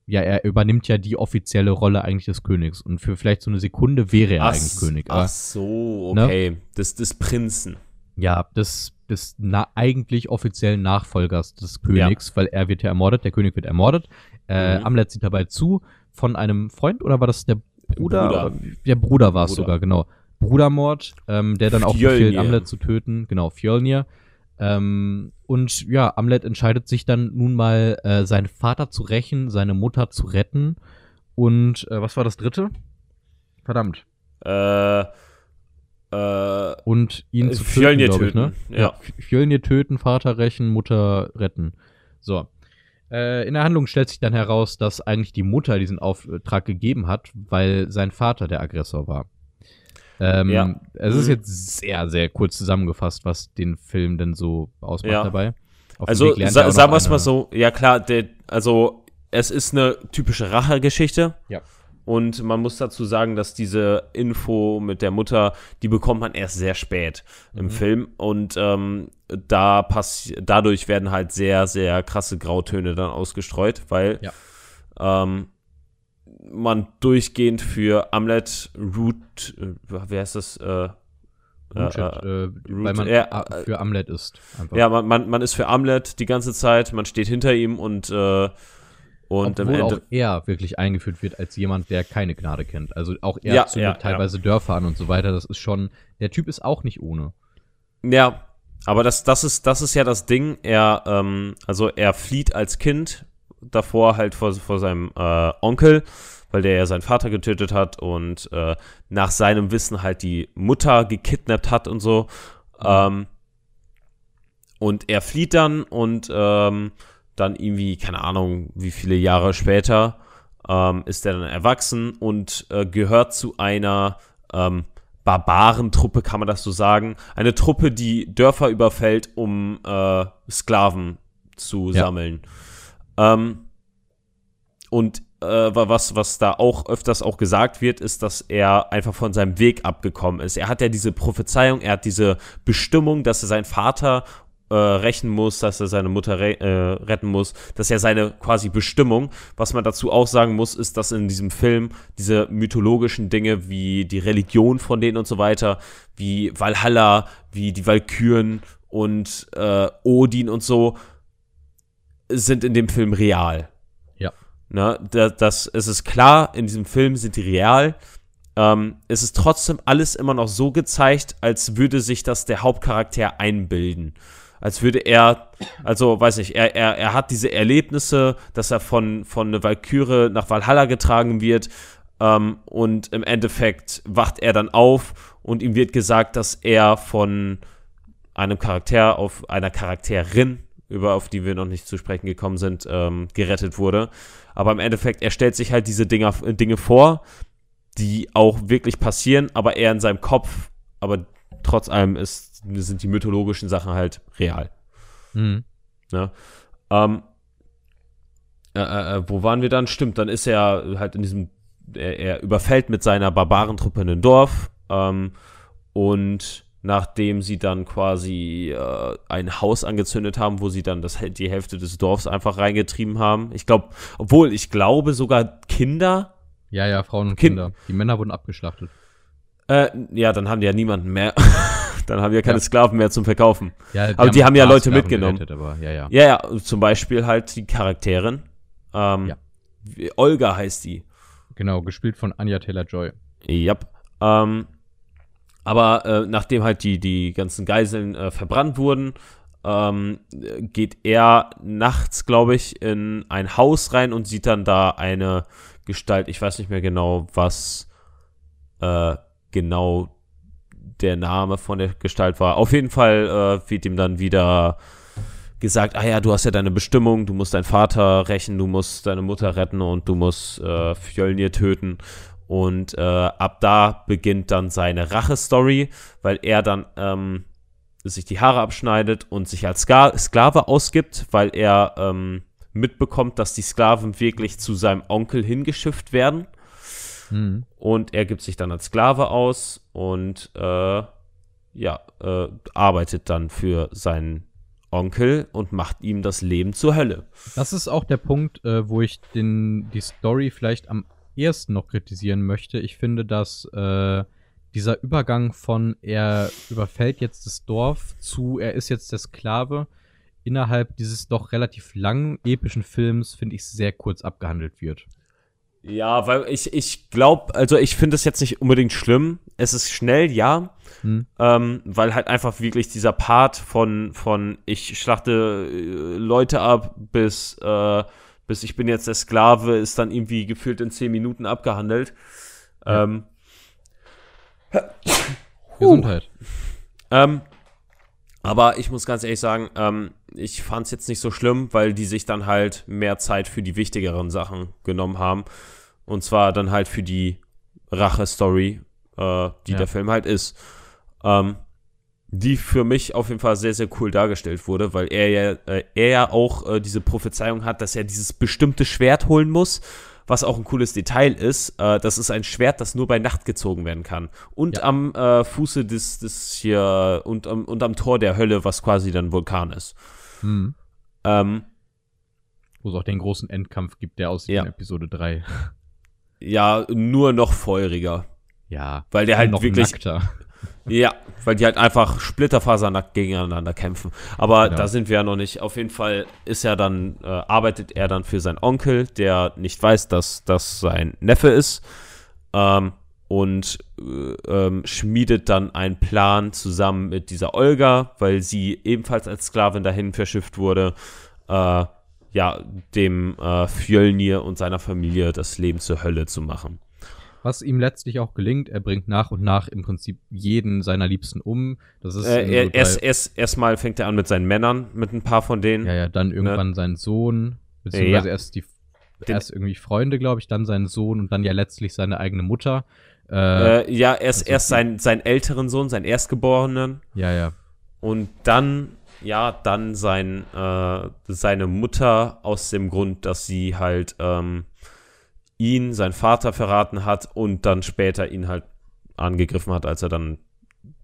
Ja, er übernimmt ja die offizielle Rolle eigentlich des Königs und für vielleicht so eine Sekunde wäre er ach, eigentlich König. ach so, ne? okay, ne? des, des Prinzen. Ja, des des na eigentlich offiziellen Nachfolgers des Königs, ja. weil er wird ja ermordet, der König wird ermordet. Äh, mhm. Amlet sieht dabei zu von einem Freund oder war das der Bruder? Bruder. Der Bruder war es sogar, genau. Brudermord, ähm, der dann auch befehlt, Amlet zu töten. Genau, Fjölnir. Ähm, und ja, Amlet entscheidet sich dann nun mal, äh, seinen Vater zu rächen, seine Mutter zu retten. Und äh, was war das dritte? Verdammt. Äh, äh, und ihn zu töten, glaube ich, ne? Ja. Fjölnir töten, Vater rächen, Mutter retten. So. Äh, in der Handlung stellt sich dann heraus, dass eigentlich die Mutter diesen Auftrag gegeben hat, weil sein Vater der Aggressor war. Ähm, ja. Es ist mhm. jetzt sehr, sehr kurz zusammengefasst, was den Film denn so ausmacht ja. dabei. also sa sagen wir es mal so, ja klar, der, also es ist eine typische Rachegeschichte. Ja. Und man muss dazu sagen, dass diese Info mit der Mutter, die bekommt man erst sehr spät im mhm. Film. Und ähm, da pass dadurch werden halt sehr, sehr krasse Grautöne dann ausgestreut, weil ja. ähm, man durchgehend für Amlet Root, äh, wer heißt das? Äh, Root, äh, Root, weil man a- für Amlet ist. Einfach. ja, man, man, man ist für Amlet die ganze Zeit, man steht hinter ihm und, äh, und Obwohl auch er wirklich eingeführt wird als jemand, der keine Gnade kennt. Also auch er Ja, zündet ja, teilweise Dörfer an und so weiter. Das ist schon, der Typ ist auch nicht ohne. Ja, aber das, das, ist, das ist ja das Ding. Er, ähm, also er flieht als Kind davor halt vor, vor seinem äh, Onkel, weil der ja seinen Vater getötet hat und äh, nach seinem Wissen halt die Mutter gekidnappt hat und so. Ähm, und er flieht dann und ähm, dann irgendwie, keine Ahnung, wie viele Jahre später, ähm, ist er dann erwachsen und äh, gehört zu einer ähm, Barbarentruppe, kann man das so sagen. Eine Truppe, die Dörfer überfällt, um äh, Sklaven zu Ja. sammeln. Ähm, und äh, wa- was, was da auch öfters auch gesagt wird, ist, dass er einfach von seinem Weg abgekommen ist. Er hat ja diese Prophezeiung, er hat diese Bestimmung, dass er seinen Vater äh, rächen muss, dass er seine Mutter re äh, retten muss. Das ist ja seine quasi Bestimmung. Was man dazu auch sagen muss, ist, dass in diesem Film diese mythologischen Dinge wie die Religion von denen und so weiter, wie Valhalla, wie die Walküren und äh, Odin und so, sind in dem Film real. Ja. Ne, da, das, es ist klar, in diesem Film sind die real. Ähm, es ist trotzdem alles immer noch so gezeigt, als würde sich das der Hauptcharakter einbilden. Als würde er, also weiß nicht, er, er, er hat diese Erlebnisse, dass er von, von einer Valkyrie nach Valhalla getragen wird ähm, und im Endeffekt wacht er dann auf und ihm wird gesagt, dass er von einem Charakter auf einer Charakterin, über auf die wir noch nicht zu sprechen gekommen sind, ähm, gerettet wurde. Aber im Endeffekt, er stellt sich halt diese Dinger, Dinge vor, die auch wirklich passieren, aber er in seinem Kopf, aber trotz allem ist, sind die mythologischen Sachen halt real. Mhm. Ne? Ähm, äh, äh, äh, wo waren wir dann? Stimmt, dann ist er halt in diesem, er, er überfällt mit seiner Barbarentruppe ein Dorf ähm, und nachdem sie dann quasi äh, ein Haus angezündet haben, wo sie dann das, die Hälfte des Dorfs einfach reingetrieben haben. Ich glaube, obwohl ich glaube sogar Kinder, Ja, ja, Frauen und Kind- Kinder. Die Männer wurden abgeschlachtet. äh, ja, dann haben die ja niemanden mehr. dann haben die ja keine Ja. Sklaven mehr zum Verkaufen. Ja, Aber die ein haben ja Leute Sklaven mitgenommen. gerettet, aber ja, ja. Ja, ja, zum Beispiel halt die Charakterin. Ähm, Ja. Olga heißt die. Genau, gespielt von Anya Taylor-Joy. Ja. Ähm, aber äh, nachdem halt die, die ganzen Geiseln äh, verbrannt wurden, ähm, äh, geht er nachts, glaube ich, in ein Haus rein und sieht dann da eine Gestalt. Ich weiß nicht mehr genau, was äh, genau der Name von der Gestalt war. Auf jeden Fall äh, wird ihm dann wieder gesagt, ah ja, du hast ja deine Bestimmung, du musst deinen Vater rächen, du musst deine Mutter retten und du musst äh, Fjölnir töten. Und äh, ab da beginnt dann seine Rache-Story, weil er dann ähm, sich die Haare abschneidet und sich als Ska Sklave ausgibt, weil er ähm, mitbekommt, dass die Sklaven wirklich zu seinem Onkel hingeschifft werden. Mhm. Und er gibt sich dann als Sklave aus und äh, ja, äh, arbeitet dann für seinen Onkel und macht ihm das Leben zur Hölle. Das ist auch der Punkt, äh, wo ich den, die Story vielleicht am ehesten noch kritisieren möchte. Ich finde, dass äh, dieser Übergang von er überfällt jetzt das Dorf zu er ist jetzt der Sklave innerhalb dieses doch relativ langen epischen Films, finde ich, sehr kurz abgehandelt wird. Ja, weil ich, ich glaube, also ich finde es jetzt nicht unbedingt schlimm. Es ist schnell, ja. Hm. Ähm, weil halt einfach wirklich dieser Part von, von ich schlachte äh, Leute ab bis, äh, bis ich bin jetzt der Sklave ist dann irgendwie gefühlt in zehn Minuten abgehandelt. Ja. Ähm, Gesundheit. Ähm, aber ich muss ganz ehrlich sagen, ähm, ich fand es jetzt nicht so schlimm, weil die sich dann halt mehr Zeit für die wichtigeren Sachen genommen haben. Und zwar dann halt für die Rache-Story, äh, die Ja. der Film halt ist. Ähm, die für mich auf jeden Fall sehr, sehr cool dargestellt wurde, weil er ja, äh, er ja auch äh, diese Prophezeiung hat, dass er dieses bestimmte Schwert holen muss, was auch ein cooles Detail ist. Äh, das ist ein Schwert, das nur bei Nacht gezogen werden kann. Und Ja. am äh, Fuße des, des hier und, am- und am Tor der Hölle, was quasi dann Vulkan ist. Hm. Ähm, Wo es auch den großen Endkampf gibt, der aussieht Ja. in Episode 3. ja, nur noch feuriger. Ja. Weil der halt noch wirklich. Nackter. Ja, weil die halt einfach splitterfasernackt gegeneinander kämpfen. Aber Genau. da sind wir ja noch nicht. Auf jeden Fall ist er dann, äh, arbeitet er dann für seinen Onkel, der nicht weiß, dass das sein Neffe ist. Ähm, und äh, ähm, schmiedet dann einen Plan zusammen mit dieser Olga, weil sie ebenfalls als Sklavin dahin verschifft wurde, äh, ja, dem äh, Fjölnir und seiner Familie das Leben zur Hölle zu machen. Was ihm letztlich auch gelingt, er bringt nach und nach im Prinzip jeden seiner Liebsten um. Das ist Äh, in er, erst, erst, erstmal fängt er an mit seinen Männern, mit ein paar von denen. ja, ja, dann irgendwann sein Sohn, beziehungsweise erst die erst irgendwie Freunde, glaube ich, dann sein Sohn und dann ja letztlich seine eigene Mutter. Äh, Äh, ja, erst, also- erst sein, seinen älteren Sohn, seinen Erstgeborenen ja, ja. und dann, ja, dann sein, äh, seine Mutter aus dem Grund, dass sie halt ähm, ihn, seinen Vater verraten hat und dann später ihn halt angegriffen hat, als er dann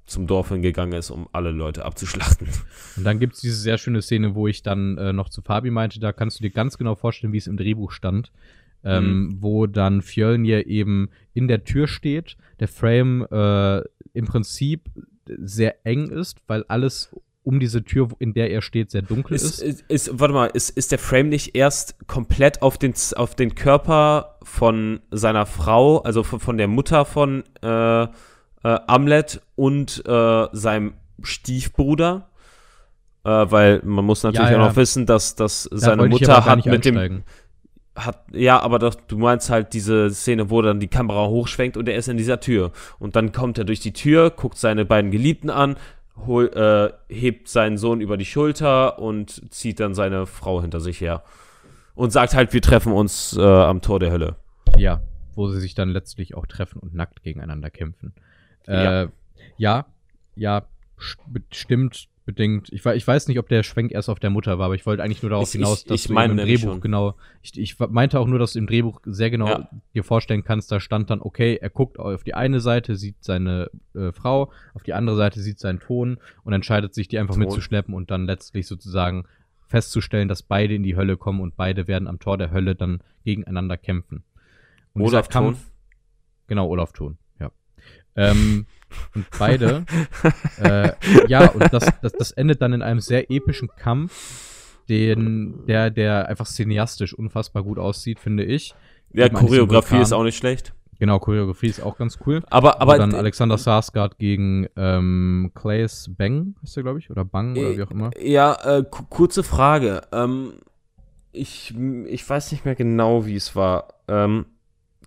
zum Dorf hingegangen ist, um alle Leute abzuschlachten. Und dann gibt's diese sehr schöne Szene, wo ich dann äh, noch zu Fabi meinte, da kannst du dir ganz genau vorstellen, wie es im Drehbuch stand. Ähm, Wo dann Fjölnir eben in der Tür steht, der Frame äh, im Prinzip sehr eng ist, weil alles um diese Tür, in der er steht, sehr dunkel Ist, ist. ist, warte mal, ist, ist der Frame nicht erst komplett auf den, auf den Körper von seiner Frau, also von, von der Mutter von äh, äh, Amlet und äh, seinem Stiefbruder? Äh, weil man muss natürlich Ja, auch ja. noch wissen, dass, dass Da seine Mutter hat mit dem einsteigen. Hat ja, aber doch, du meinst halt diese Szene, wo dann die Kamera hochschwenkt und er ist in dieser Tür. Und dann kommt er durch die Tür, guckt seine beiden Geliebten an, hol, äh, hebt seinen Sohn über die Schulter und zieht dann seine Frau hinter sich her. Und sagt halt, wir treffen uns äh, am Tor der Hölle. Ja, wo sie sich dann letztlich auch treffen und nackt gegeneinander kämpfen. Ja. Äh, ja, ja, st- bestimmt bedingt. Ich, ich weiß nicht, ob der Schwenk erst auf der Mutter war, aber ich wollte eigentlich nur darauf Ich- hinaus, ich- dass ich du meine eben im Drehbuch schon. genau. Ich, ich meinte auch nur, dass du im Drehbuch sehr genau Ja. dir vorstellen kannst, da stand dann, okay, er guckt auf die eine Seite, sieht seine äh, Frau, auf die andere Seite sieht seinen Ton und entscheidet sich, die einfach Ton. mitzuschleppen und dann letztlich sozusagen festzustellen, dass beide in die Hölle kommen und beide werden am Tor der Hölle dann gegeneinander kämpfen. Und Olaf Thon. Genau, Olaf Thon, ja. Ähm, und beide, äh, ja, und das, das, das endet dann in einem sehr epischen Kampf, den, der, der einfach cineastisch unfassbar gut aussieht, finde ich. Ja, Choreografie ist auch nicht schlecht. Genau, Choreografie ist auch ganz cool. Aber, Aber aber dann Alexander Sarsgaard gegen ähm, Claes Bang, heißt der, glaube ich, oder Bang oder Äh, wie auch immer. Ja, äh, ku- kurze Frage. Ähm, ich, ich weiß nicht mehr genau, wie es war. Ähm,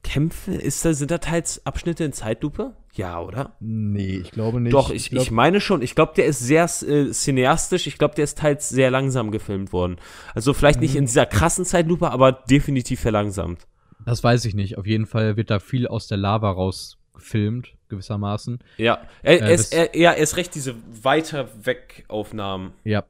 Kämpfe, ist da, sind da teils Abschnitte in Zeitlupe? Ja, oder? Nee, ich glaube nicht. Doch, ich, ich, glaub- meine schon. Ich glaube, der ist sehr äh, cineastisch. Ich glaube, der ist teils sehr langsam gefilmt worden. Also vielleicht nicht Mhm. in dieser krassen Zeitlupe, aber definitiv verlangsamt. Das weiß ich nicht. Auf jeden Fall wird da viel aus der Lava raus gefilmt, gewissermaßen. Ja, er, Äh, ist, er, ja, er ist recht, diese weiter weg Aufnahmen. Ja,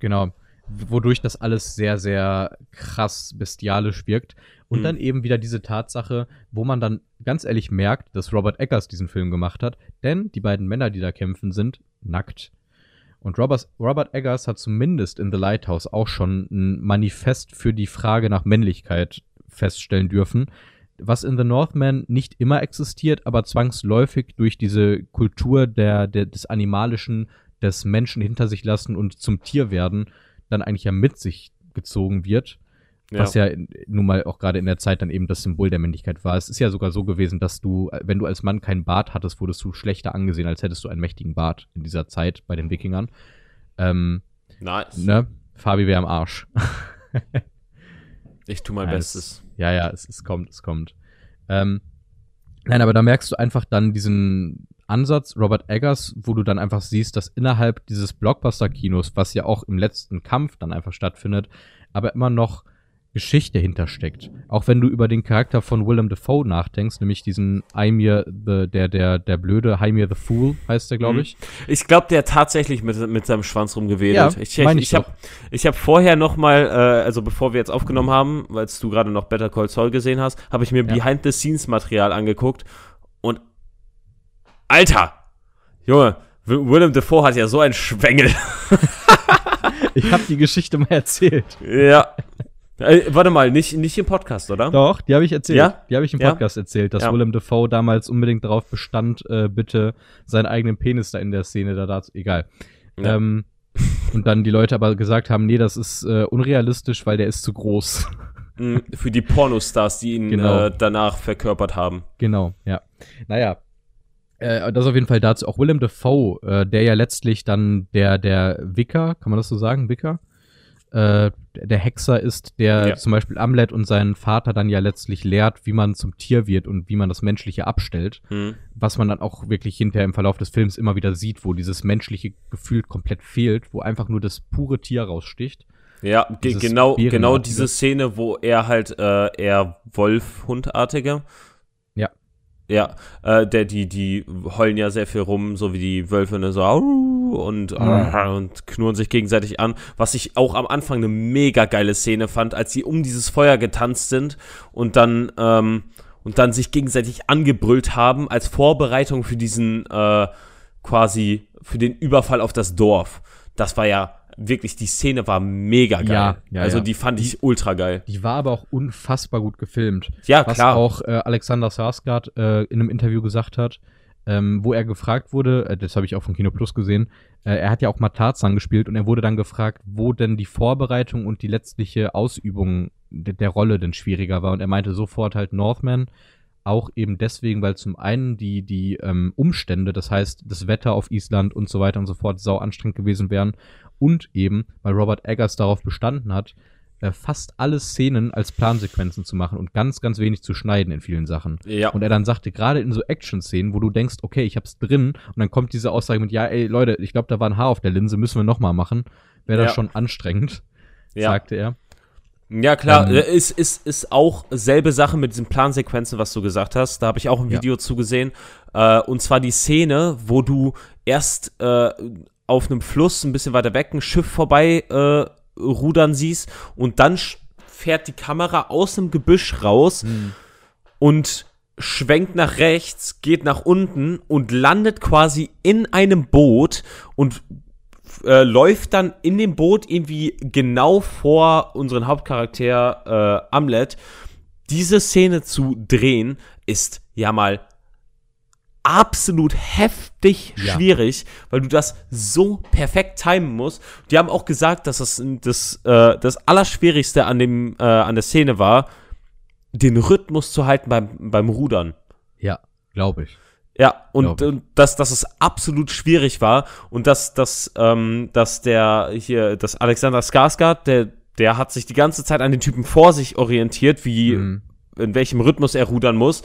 genau. Wodurch das alles sehr, sehr krass bestialisch wirkt. Und Mhm. dann eben wieder diese Tatsache, wo man dann ganz ehrlich merkt, dass Robert Eggers diesen Film gemacht hat, denn die beiden Männer, die da kämpfen, sind nackt. Und Robert, Robert Eggers hat zumindest in The Lighthouse auch schon ein Manifest für die Frage nach Männlichkeit feststellen dürfen, was in The Northman nicht immer existiert, aber zwangsläufig durch diese Kultur der, der, des Animalischen, des Menschen hinter sich lassen und zum Tier werden, dann eigentlich ja mit sich gezogen wird. Was ja nun mal auch gerade in der Zeit dann eben das Symbol der Männlichkeit war. Es ist ja sogar so gewesen, dass du, wenn du als Mann keinen Bart hattest, wurdest du schlechter angesehen, als hättest du einen mächtigen Bart in dieser Zeit bei den Wikingern. Ähm, Nice. ne? Fabi wäre am Arsch. Ich tue mein Ja, Bestes. Ja, ja, es, es kommt, es kommt. Ähm, nein, aber da merkst du einfach dann diesen Ansatz Robert Eggers, wo du dann einfach siehst, dass innerhalb dieses Blockbuster-Kinos, was ja auch im letzten Kampf dann einfach stattfindet, aber immer noch Geschichte hintersteckt. Auch wenn du über den Charakter von Willem Dafoe nachdenkst, nämlich diesen the, der, der, der blöde, Ymir the Fool heißt der, glaube Mhm. ich. Ich glaube, der hat tatsächlich mit, mit seinem Schwanz rumgewedelt. Ja, ich ich, ich, habe hab vorher noch mal, äh, also bevor wir jetzt aufgenommen haben, weil du gerade noch Better Call Saul gesehen hast, habe ich mir Ja. Behind-the-Scenes-Material angeguckt und Alter! Junge, Wi- Willem Dafoe hat ja so einen Schwengel. Ich habe die Geschichte mal erzählt. ja. Äh, warte mal, nicht, nicht im Podcast, oder? Doch, die habe ich erzählt. Ja? Die habe ich im Ja? Podcast erzählt, dass Ja. Willem Dafoe damals unbedingt darauf bestand, äh, bitte seinen eigenen Penis da in der Szene da dazu. Egal. Ja. Ähm, und dann die Leute aber gesagt haben, nee, das ist äh, unrealistisch, weil der ist zu groß. Mm, Für die Pornostars, die ihn Genau. äh, danach verkörpert haben. genau, ja. Naja. Äh, das auf jeden Fall dazu. Auch Willem Dafoe, äh, der ja letztlich dann der, der Wicker, kann man das so sagen, Wicker? Äh, der Hexer ist, der Ja. zum Beispiel Amlet und seinen Vater dann ja letztlich lehrt, wie man zum Tier wird und wie man das Menschliche abstellt. Hm. was man dann auch wirklich hinterher im Verlauf des Films immer wieder sieht, wo dieses menschliche Gefühl komplett fehlt, wo einfach nur das pure Tier raussticht. Ja, ge genau, genau diese Szene, wo er halt äh, eher Wolf-Hundartige. Ja. Ja, äh, der, die, die heulen ja sehr viel rum, so wie die Wölfe, ne, so au, und, äh, und knurren sich gegenseitig an. Was ich auch am Anfang eine mega geile Szene fand, als sie um dieses Feuer getanzt sind und dann, ähm, und dann sich gegenseitig angebrüllt haben als Vorbereitung für diesen, äh, quasi, für den Überfall auf das Dorf. Das war ja wirklich, die Szene war mega geil. Ja, ja, also ja. die fand ich ultra geil. Die war aber auch unfassbar gut gefilmt. Ja, was klar. auch äh, Alexander Sarsgaard äh, in einem Interview gesagt hat, ähm, wo er gefragt wurde, äh, das habe ich auch von Kino Plus gesehen, äh, er hat ja auch mal Tarzan gespielt und er wurde dann gefragt, wo denn die Vorbereitung und die letztliche Ausübung de der Rolle denn schwieriger war. Und er meinte sofort halt Northman, auch eben deswegen, weil zum einen die, die ähm, Umstände, das heißt das Wetter auf Island und so weiter und so fort, sau anstrengend gewesen wären. Und eben, weil Robert Eggers darauf bestanden hat, äh, fast alle Szenen als Plansequenzen zu machen und ganz, ganz wenig zu schneiden in vielen Sachen. Ja. Und er dann sagte, gerade in so Action-Szenen, wo du denkst, okay, ich hab's drin, und dann kommt diese Aussage mit, ja, ey, Leute, ich glaube, da war ein Haar auf der Linse, müssen wir nochmal machen, wäre das Ja. schon anstrengend, Ja. sagte er. Ja, klar, Ähm, äh, ist, ist, ist auch selbe Sache mit diesen Plansequenzen, was du gesagt hast. Da habe ich auch ein Ja. Video zugesehen. Äh, und zwar die Szene, wo du erst äh, auf einem Fluss ein bisschen weiter weg ein Schiff vorbei äh, rudern siehst und dann fährt die Kamera aus dem Gebüsch raus und schwenkt nach rechts, geht nach unten und landet quasi in einem Boot und äh, läuft dann in dem Boot irgendwie genau vor unseren Hauptcharakter äh, Amlet. Diese Szene zu drehen ist ja mal absolut heftig Ja. schwierig, weil du das so perfekt timen musst. Die haben auch gesagt, dass das das, äh, das Allerschwierigste an, dem, äh, an der Szene war, den Rhythmus zu halten beim, beim Rudern. Ja, glaube ich. Ja, und, und dass, dass es absolut schwierig war und dass, dass, ähm, dass der hier, dass Alexander Skarsgård, der, der hat sich die ganze Zeit an den Typen vor sich orientiert, wie, Mhm. in welchem Rhythmus er rudern muss.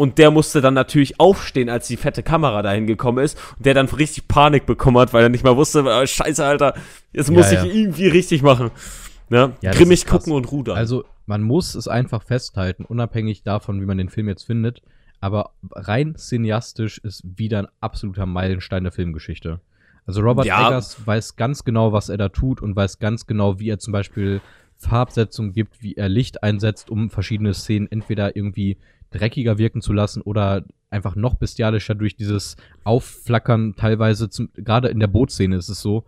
Und der musste dann natürlich aufstehen, als die fette Kamera dahin gekommen ist. Und der dann richtig Panik bekommen hat, weil er nicht mal wusste, äh, scheiße, Alter, jetzt muss Ja, ich ja. irgendwie richtig machen. Ne? Ja, Grimmig gucken und rudern. Also, man muss es einfach festhalten, unabhängig davon, wie man den Film jetzt findet. Aber rein cineastisch ist wieder ein absoluter Meilenstein der Filmgeschichte. Also Robert Ja. Eggers weiß ganz genau, was er da tut und weiß ganz genau, wie er zum Beispiel Farbsetzung gibt, wie er Licht einsetzt, um verschiedene Szenen entweder irgendwie dreckiger wirken zu lassen oder einfach noch bestialischer durch dieses Aufflackern teilweise, zum- gerade in der Bootszene ist es so,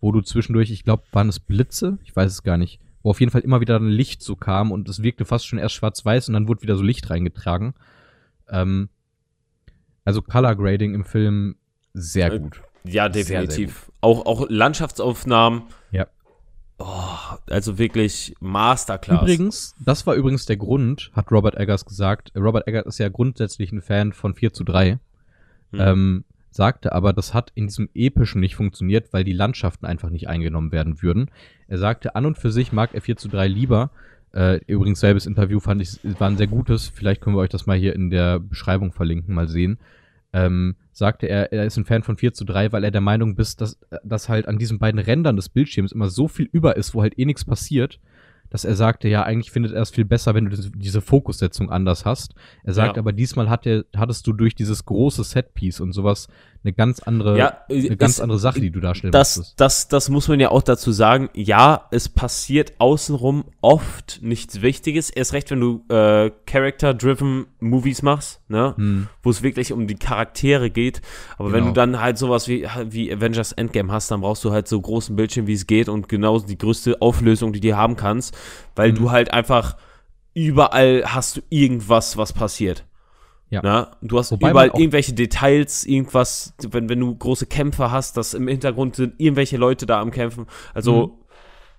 wo du zwischendurch, ich glaube, waren es Blitze? Ich weiß es gar nicht. Wo auf jeden Fall immer wieder ein Licht so kam und es wirkte fast schon erst schwarz-weiß und dann wurde wieder so Licht reingetragen. Ähm, also Color Grading im Film sehr Äh, gut. Ja, Sehr, sehr definitiv. auch, auch Landschaftsaufnahmen. Ja. Oh, also wirklich Masterclass. Übrigens, das war übrigens der Grund, hat Robert Eggers gesagt. Robert Eggers ist ja grundsätzlich ein Fan von 4 zu 3. Mhm. Ähm, sagte aber, das hat in diesem epischen nicht funktioniert, weil die Landschaften einfach nicht eingenommen werden würden. Er sagte, an und für sich mag er 4 zu 3 lieber. Äh, übrigens, selbes Interview fand ich, war ein sehr gutes. Vielleicht können wir euch das mal hier in der Beschreibung verlinken, mal sehen. Ähm, sagte er, er ist ein Fan von 4 zu 3, weil er der Meinung ist, dass, dass halt an diesen beiden Rändern des Bildschirms immer so viel über ist, wo halt eh nichts passiert, dass er sagte, ja, eigentlich findet er es viel besser, wenn du diese- Fokussetzung anders hast. Er sagt Ja. aber, diesmal hat er, hattest du durch dieses große Setpiece und sowas eine ganz andere, Ja, eine ganz es- andere Sache, die du darstellen das, musstest. das, das muss man ja auch dazu sagen. Ja, es passiert außenrum oft nichts Wichtiges. Erst recht, wenn du äh, Character-driven Movies machst, ne? Hm. wo es wirklich um die Charaktere geht. Aber wenn Genau. du dann halt sowas wie, wie Avengers Endgame hast, dann brauchst du halt so großen Bildschirm, wie es geht und genau die größte Auflösung, die du haben kannst. weil Mhm. du halt einfach überall hast du irgendwas, was passiert. Ja. Na, du hast Wobei überall irgendwelche Details, irgendwas, wenn, wenn du große Kämpfe hast, dass im Hintergrund sind irgendwelche Leute da am Kämpfen. Also Mhm.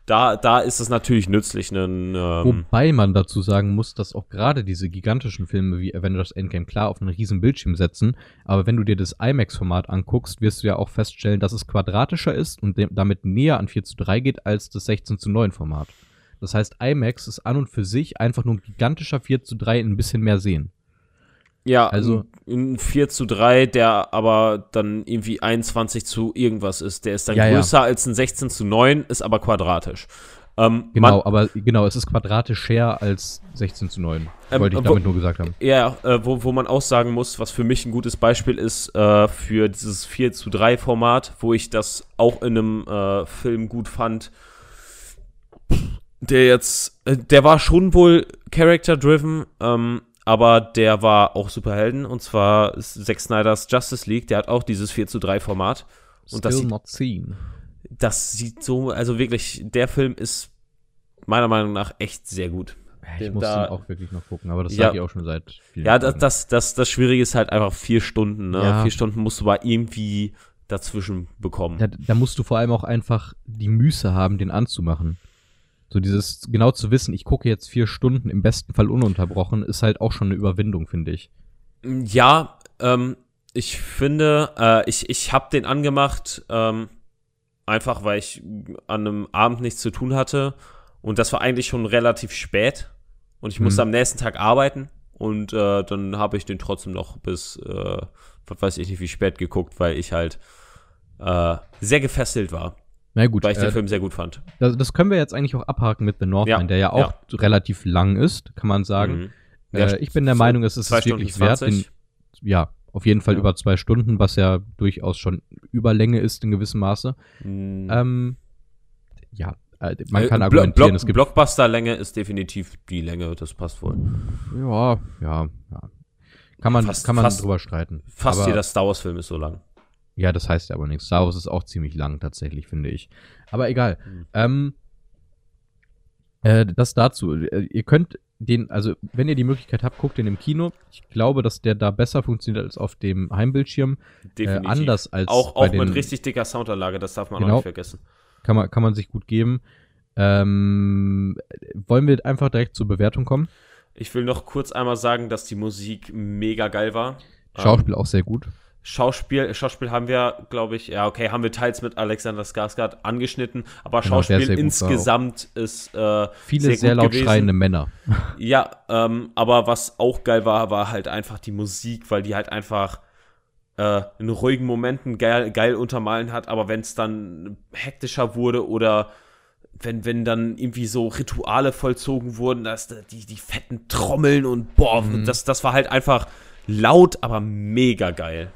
da, da ist es natürlich nützlich, einen, ähm, Wobei man dazu sagen muss, dass auch gerade diese gigantischen Filme wie Avengers Endgame klar auf einen riesen Bildschirm setzen, aber wenn du dir das IMAX-Format anguckst, wirst du ja auch feststellen, dass es quadratischer ist und damit näher an 4 zu 3 geht als das 16 zu 9 Format. Das heißt, IMAX ist an und für sich einfach nur ein gigantischer 4 zu 3 in ein bisschen mehr sehen. Ja, Also- ein, ein 4 zu 3, der aber dann irgendwie 21 zu irgendwas ist. Der ist dann Ja, ja. größer als ein 16 zu 9, ist aber quadratisch. Ähm, Genau, man- aber genau, es ist quadratischer als 16 zu 9. Ähm, Wollte ich wo- damit nur gesagt haben. ja, äh, wo, wo man auch sagen muss, was für mich ein gutes Beispiel ist äh, für dieses 4 zu 3 Format, wo ich das auch in einem äh, Film gut fand. Der jetzt, äh, der war schon wohl character-driven, ähm, aber der war auch Superhelden und zwar Zack Snyders Justice League, der hat auch dieses 4 zu 3 Format. Und das Still sieht, not seen. das sieht so, also wirklich, der Film ist meiner Meinung nach echt sehr gut. Ich muss da- auch wirklich noch gucken, aber das Ja. sage ich auch schon seit vielen Ja, das, das, das, das Schwierige ist halt einfach vier Stunden. Ne? Ja. Vier Stunden musst du aber irgendwie dazwischen bekommen. Da, da musst du vor allem auch einfach die Muße haben, den anzumachen. So dieses, genau zu wissen, ich gucke jetzt vier Stunden, im besten Fall ununterbrochen, ist halt auch schon eine Überwindung, finde ich. Ja, ähm, ich finde, äh, ich, ich habe den angemacht, ähm, einfach weil ich an einem Abend nichts zu tun hatte. Und das war eigentlich schon relativ spät. Und ich musste Mhm. am nächsten Tag arbeiten. Und äh, dann habe ich den trotzdem noch bis, äh, was weiß ich nicht, wie spät geguckt, weil ich halt äh, sehr gefesselt war, Na gut, weil ich den äh, Film sehr gut fand. das, das können wir jetzt eigentlich auch abhaken mit The Northman, Ja, der ja auch relativ lang ist, kann man sagen. Mhm. Ja, Äh, ich bin der Meinung, es ist wirklich Stunden wert. Den, 20. ja, auf jeden Fall Ja. über zwei Stunden, was ja durchaus schon Überlänge ist in gewissem Maße. Mhm. Ähm, ja, äh, man kann Äh, argumentieren, Block, es gibt Blockbuster-Länge ist definitiv die Länge, das passt wohl. Ja, ja, ja. Kann man, Fast- kann man fast- drüber streiten. Fast aber, jeder Star Wars-Film ist so lang. Ja, das heißt ja aber nichts. Star Wars ist auch ziemlich lang, tatsächlich, finde ich. Aber egal. Hm. Ähm, äh, das dazu. Äh, Ihr könnt den, also wenn ihr die Möglichkeit habt, guckt den im Kino. Ich glaube, dass der da besser funktioniert als auf dem Heimbildschirm. Definitiv. Äh, anders als auch auch den, mit richtig dicker Soundanlage, das darf man Genau. auch nicht vergessen. kann man, kann man sich gut geben. Ähm, wollen wir einfach direkt zur Bewertung kommen? Ich will noch kurz einmal sagen, dass die Musik mega geil war. Schauspiel auch sehr gut. Schauspiel, Schauspiel haben wir, glaube ich, ja, okay, haben wir teils mit Alexander Skarsgård angeschnitten, aber Genau, Schauspiel insgesamt ist äh, Viele sehr, sehr, laut gewesen. schreiende Männer. Ja, ähm, aber was auch geil war, war halt einfach die Musik, weil die halt einfach äh, in ruhigen Momenten geil, geil untermalen hat, aber wenn es dann hektischer wurde oder wenn, wenn dann irgendwie so Rituale vollzogen wurden, dass da die, die fetten Trommeln und boah, Mhm. das, das war halt einfach laut, aber mega geil.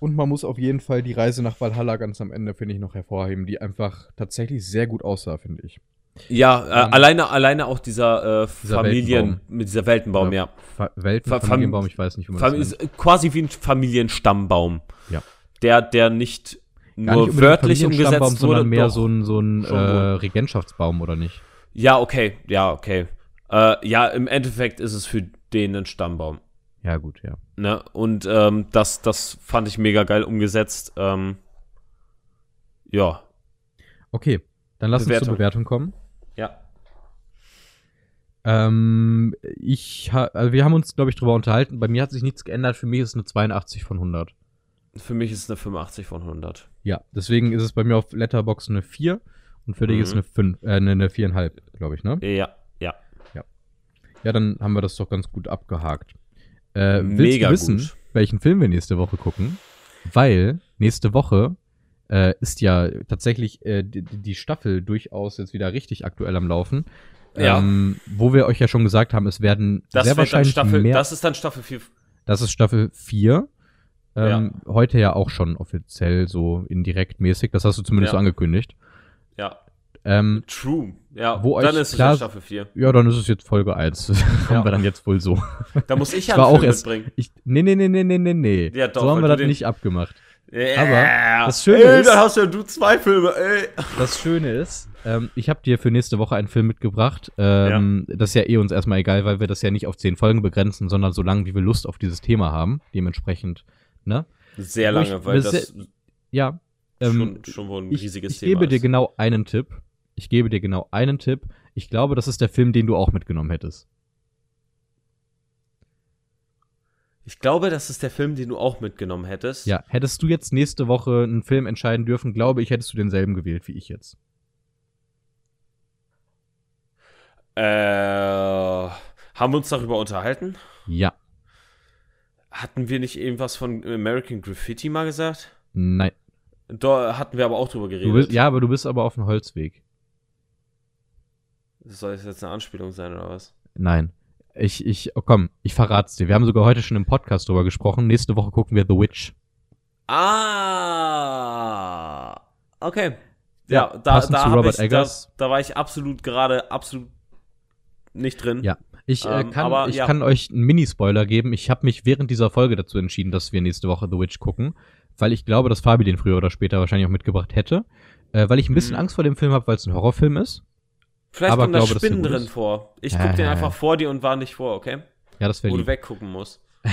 Ja, und man muss auf jeden Fall die Reise nach Valhalla ganz am Ende, finde ich, noch hervorheben, die einfach tatsächlich sehr gut aussah, finde ich. Ja, äh, Ähm, alleine, alleine auch dieser, äh, Dieser Familien, Weltenbaum. mit dieser Weltenbaum, ja. Fa Welten, Fa- Fam- Familienbaum, ich weiß nicht, wie man Fam das nennt. quasi wie ein Familienstammbaum. Ja. Der, der nicht Gar nur nicht wörtlich umgesetzt wurde. sondern mehr doch. so ein, so ein äh. Regentschaftsbaum, oder nicht? Ja, okay, ja, okay. Äh, ja, im Endeffekt ist es für den ein Stammbaum. Ja, gut, ja. Ne? Und ähm, das, das fand ich mega geil umgesetzt. Ähm, ja, Okay, dann lass uns Bewertung. zur Bewertung kommen. ja. Ähm, ich ha also wir haben uns, glaube ich, drüber unterhalten. Bei mir hat sich nichts geändert. Für mich ist es eine 82 von 100. Für mich ist es eine 85 von 100. Ja, deswegen ist es bei mir auf Letterbox eine 4 und für dich Mhm. ist eine 5, äh, eine, eine 4,5, glaube ich, ne? Ja, ja. Ja, dann haben wir das doch ganz gut abgehakt. Äh, willst Mega du wissen, gut. welchen Film wir nächste Woche gucken? Weil nächste Woche äh, ist ja tatsächlich äh, die, die Staffel durchaus jetzt wieder richtig aktuell am Laufen. Ja. Ähm, wo wir euch ja schon gesagt haben, es werden Das, sehr wahrscheinlich Staffel, mehr. das ist dann Staffel 4. Das ist Staffel 4. Ähm, Heute ja auch schon offiziell so indirekt mäßig. Das hast du zumindest Ja. so angekündigt. Ja. Ähm, True. Ja, Wo dann ist es klar- dann Staffel 4. ja, dann ist es jetzt Folge 1. haben wir dann jetzt wohl so. Da muss ich Ich ja einen auch Film erst. mitbringen. Ich, nee, nee, nee, nee, nee, nee, nee. Ja, doch, so haben wir das nicht abgemacht. Ja. Aber das Schöne ey, ist- dann hast ja du zwei Filme, ey. Das Schöne ist, ähm, ich habe dir für nächste Woche einen Film mitgebracht. Ähm, Das ist ja eh uns erstmal egal, weil wir das ja nicht auf zehn Folgen begrenzen, sondern so lange, wie wir Lust auf dieses Thema haben. Dementsprechend, ne? Sehr Wo ich- lange, weil sehr- das Ja. Ähm, schon, schon wohl ein ich, riesiges ich Thema gebe dir genau einen Tipp. Ich gebe dir genau einen Tipp. Ich glaube, das ist der Film, den du auch mitgenommen hättest. Ich glaube, das ist der Film, den du auch mitgenommen hättest. Ja, hättest du jetzt nächste Woche einen Film entscheiden dürfen, glaube ich, hättest du denselben gewählt wie ich jetzt. Äh, haben wir uns darüber unterhalten? Ja. Hatten wir nicht irgendwas von American Graffiti mal gesagt? Nein. Da hatten wir aber auch drüber geredet. Bist, ja, aber du bist aber auf einem Holzweg. Soll das jetzt eine Anspielung sein oder was? Nein. Ich, ich, oh komm, ich verrat's dir. Wir haben sogar heute schon im Podcast drüber gesprochen. Nächste Woche gucken wir The Witch. Ah, okay. Ja, Ja, da, da, Robert ich, da, Eggers. da war ich absolut gerade absolut nicht drin. Ja. Ich, äh, Ähm, kann, aber ich ja. kann euch einen Minispoiler geben. Ich habe mich während dieser Folge dazu entschieden, dass wir nächste Woche The Witch gucken, weil ich glaube, dass Fabi den früher oder später wahrscheinlich auch mitgebracht hätte. Äh, weil ich ein bisschen Mhm. Angst vor dem Film habe, weil es ein Horrorfilm ist. Vielleicht Aber kommen da glaube, Spinnen drin vor. Ich guck den Äh. einfach vor dir und warne dich vor, okay? Ja, das wäre Wo du lieb. weggucken musst.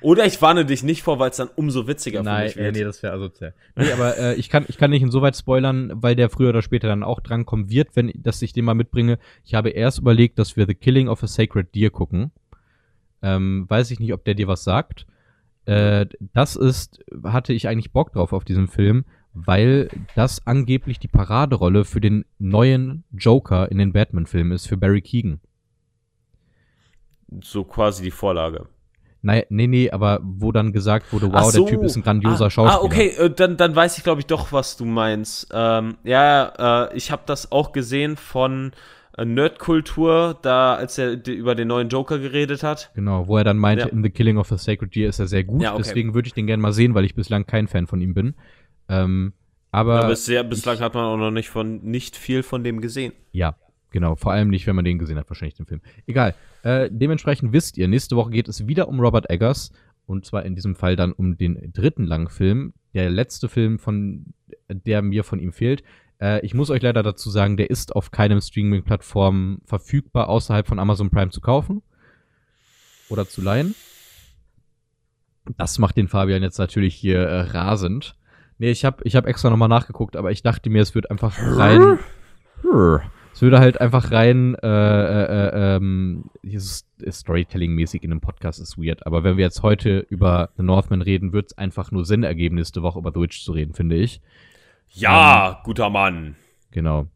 Oder ich warne dich nicht vor, weil es dann umso witziger für Nein, mich wird. nee, das wäre asozial. Nee, aber äh, ich, kann, ich kann nicht insoweit spoilern, weil der früher oder später dann auch drankommen wird, wenn dass ich den mal mitbringe. Ich habe erst überlegt, dass wir The Killing of a Sacred Deer gucken. Ähm, weiß ich nicht, ob der dir was sagt. Äh, das ist, hatte ich eigentlich Bock drauf auf diesen Film, weil das angeblich die Paraderolle für den neuen Joker in den Batman-Filmen ist, für Barry Keegan. So quasi die Vorlage. Nein, nee, nee, aber wo dann gesagt wurde, wow, so. der Typ ist ein grandioser ah, Schauspieler. Ah, okay, äh, dann, dann weiß ich, glaube ich, doch, was du meinst. Ähm, ja, äh, ich habe das auch gesehen von äh, Nerdkultur, da als er über den neuen Joker geredet hat. Genau, wo er dann meinte, Ja. in The Killing of the Sacred Deer ist er sehr gut. Ja, okay. Deswegen würde ich den gerne mal sehen, weil ich bislang kein Fan von ihm bin. Ähm, aber Aber bisher, bislang hat man auch noch nicht von nicht viel von dem gesehen. ja, genau. Vor allem nicht, wenn man den gesehen hat, wahrscheinlich den Film. Egal. Äh, dementsprechend wisst ihr, nächste Woche geht es wieder um Robert Eggers. Und zwar in diesem Fall dann um den dritten Langfilm. Der letzte Film, von der mir von ihm fehlt. Äh, ich muss euch leider dazu sagen, der ist auf keinem Streaming-Plattform verfügbar, außerhalb von Amazon Prime zu kaufen. Oder zu leihen. Das macht den Fabian jetzt natürlich hier äh, rasend. Nee, ich habe ich hab extra nochmal nachgeguckt, aber ich dachte mir, es wird einfach rein. Es würde halt einfach rein, äh, äh, äh, ähm, Storytelling-mäßig in einem Podcast ist weird. Aber wenn wir jetzt heute über The Northman reden, wird es einfach nur Sinn ergeben, nächste Woche über The Witch zu reden, finde ich. Ja, guter Mann. Genau.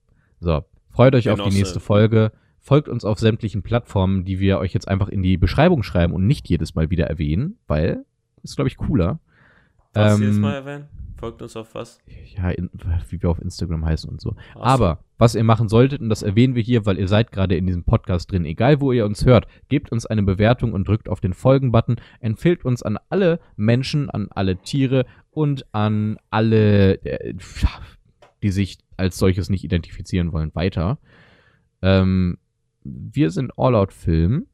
So, freut euch auf die Genosse. nächste Folge. Folgt uns auf sämtlichen Plattformen, die wir euch jetzt einfach in die Beschreibung schreiben und nicht jedes Mal wieder erwähnen, weil ist, glaube ich, cooler. Was Ähm, jedes Mal erwähnen? Folgt uns auf was? Ja, in, wie wir auf Instagram heißen und so. So. Aber was ihr machen solltet, und das erwähnen wir hier, weil ihr seid gerade in diesem Podcast drin, egal wo ihr uns hört, gebt uns eine Bewertung und drückt auf den Folgen-Button, empfiehlt uns an alle Menschen, an alle Tiere und an alle, äh, die sich als solches nicht identifizieren wollen, weiter. Ähm, wir sind All Out Film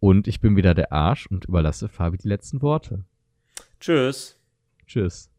und ich bin wieder der Arsch und überlasse Fabi die letzten Worte. Tschüss. Tschüss.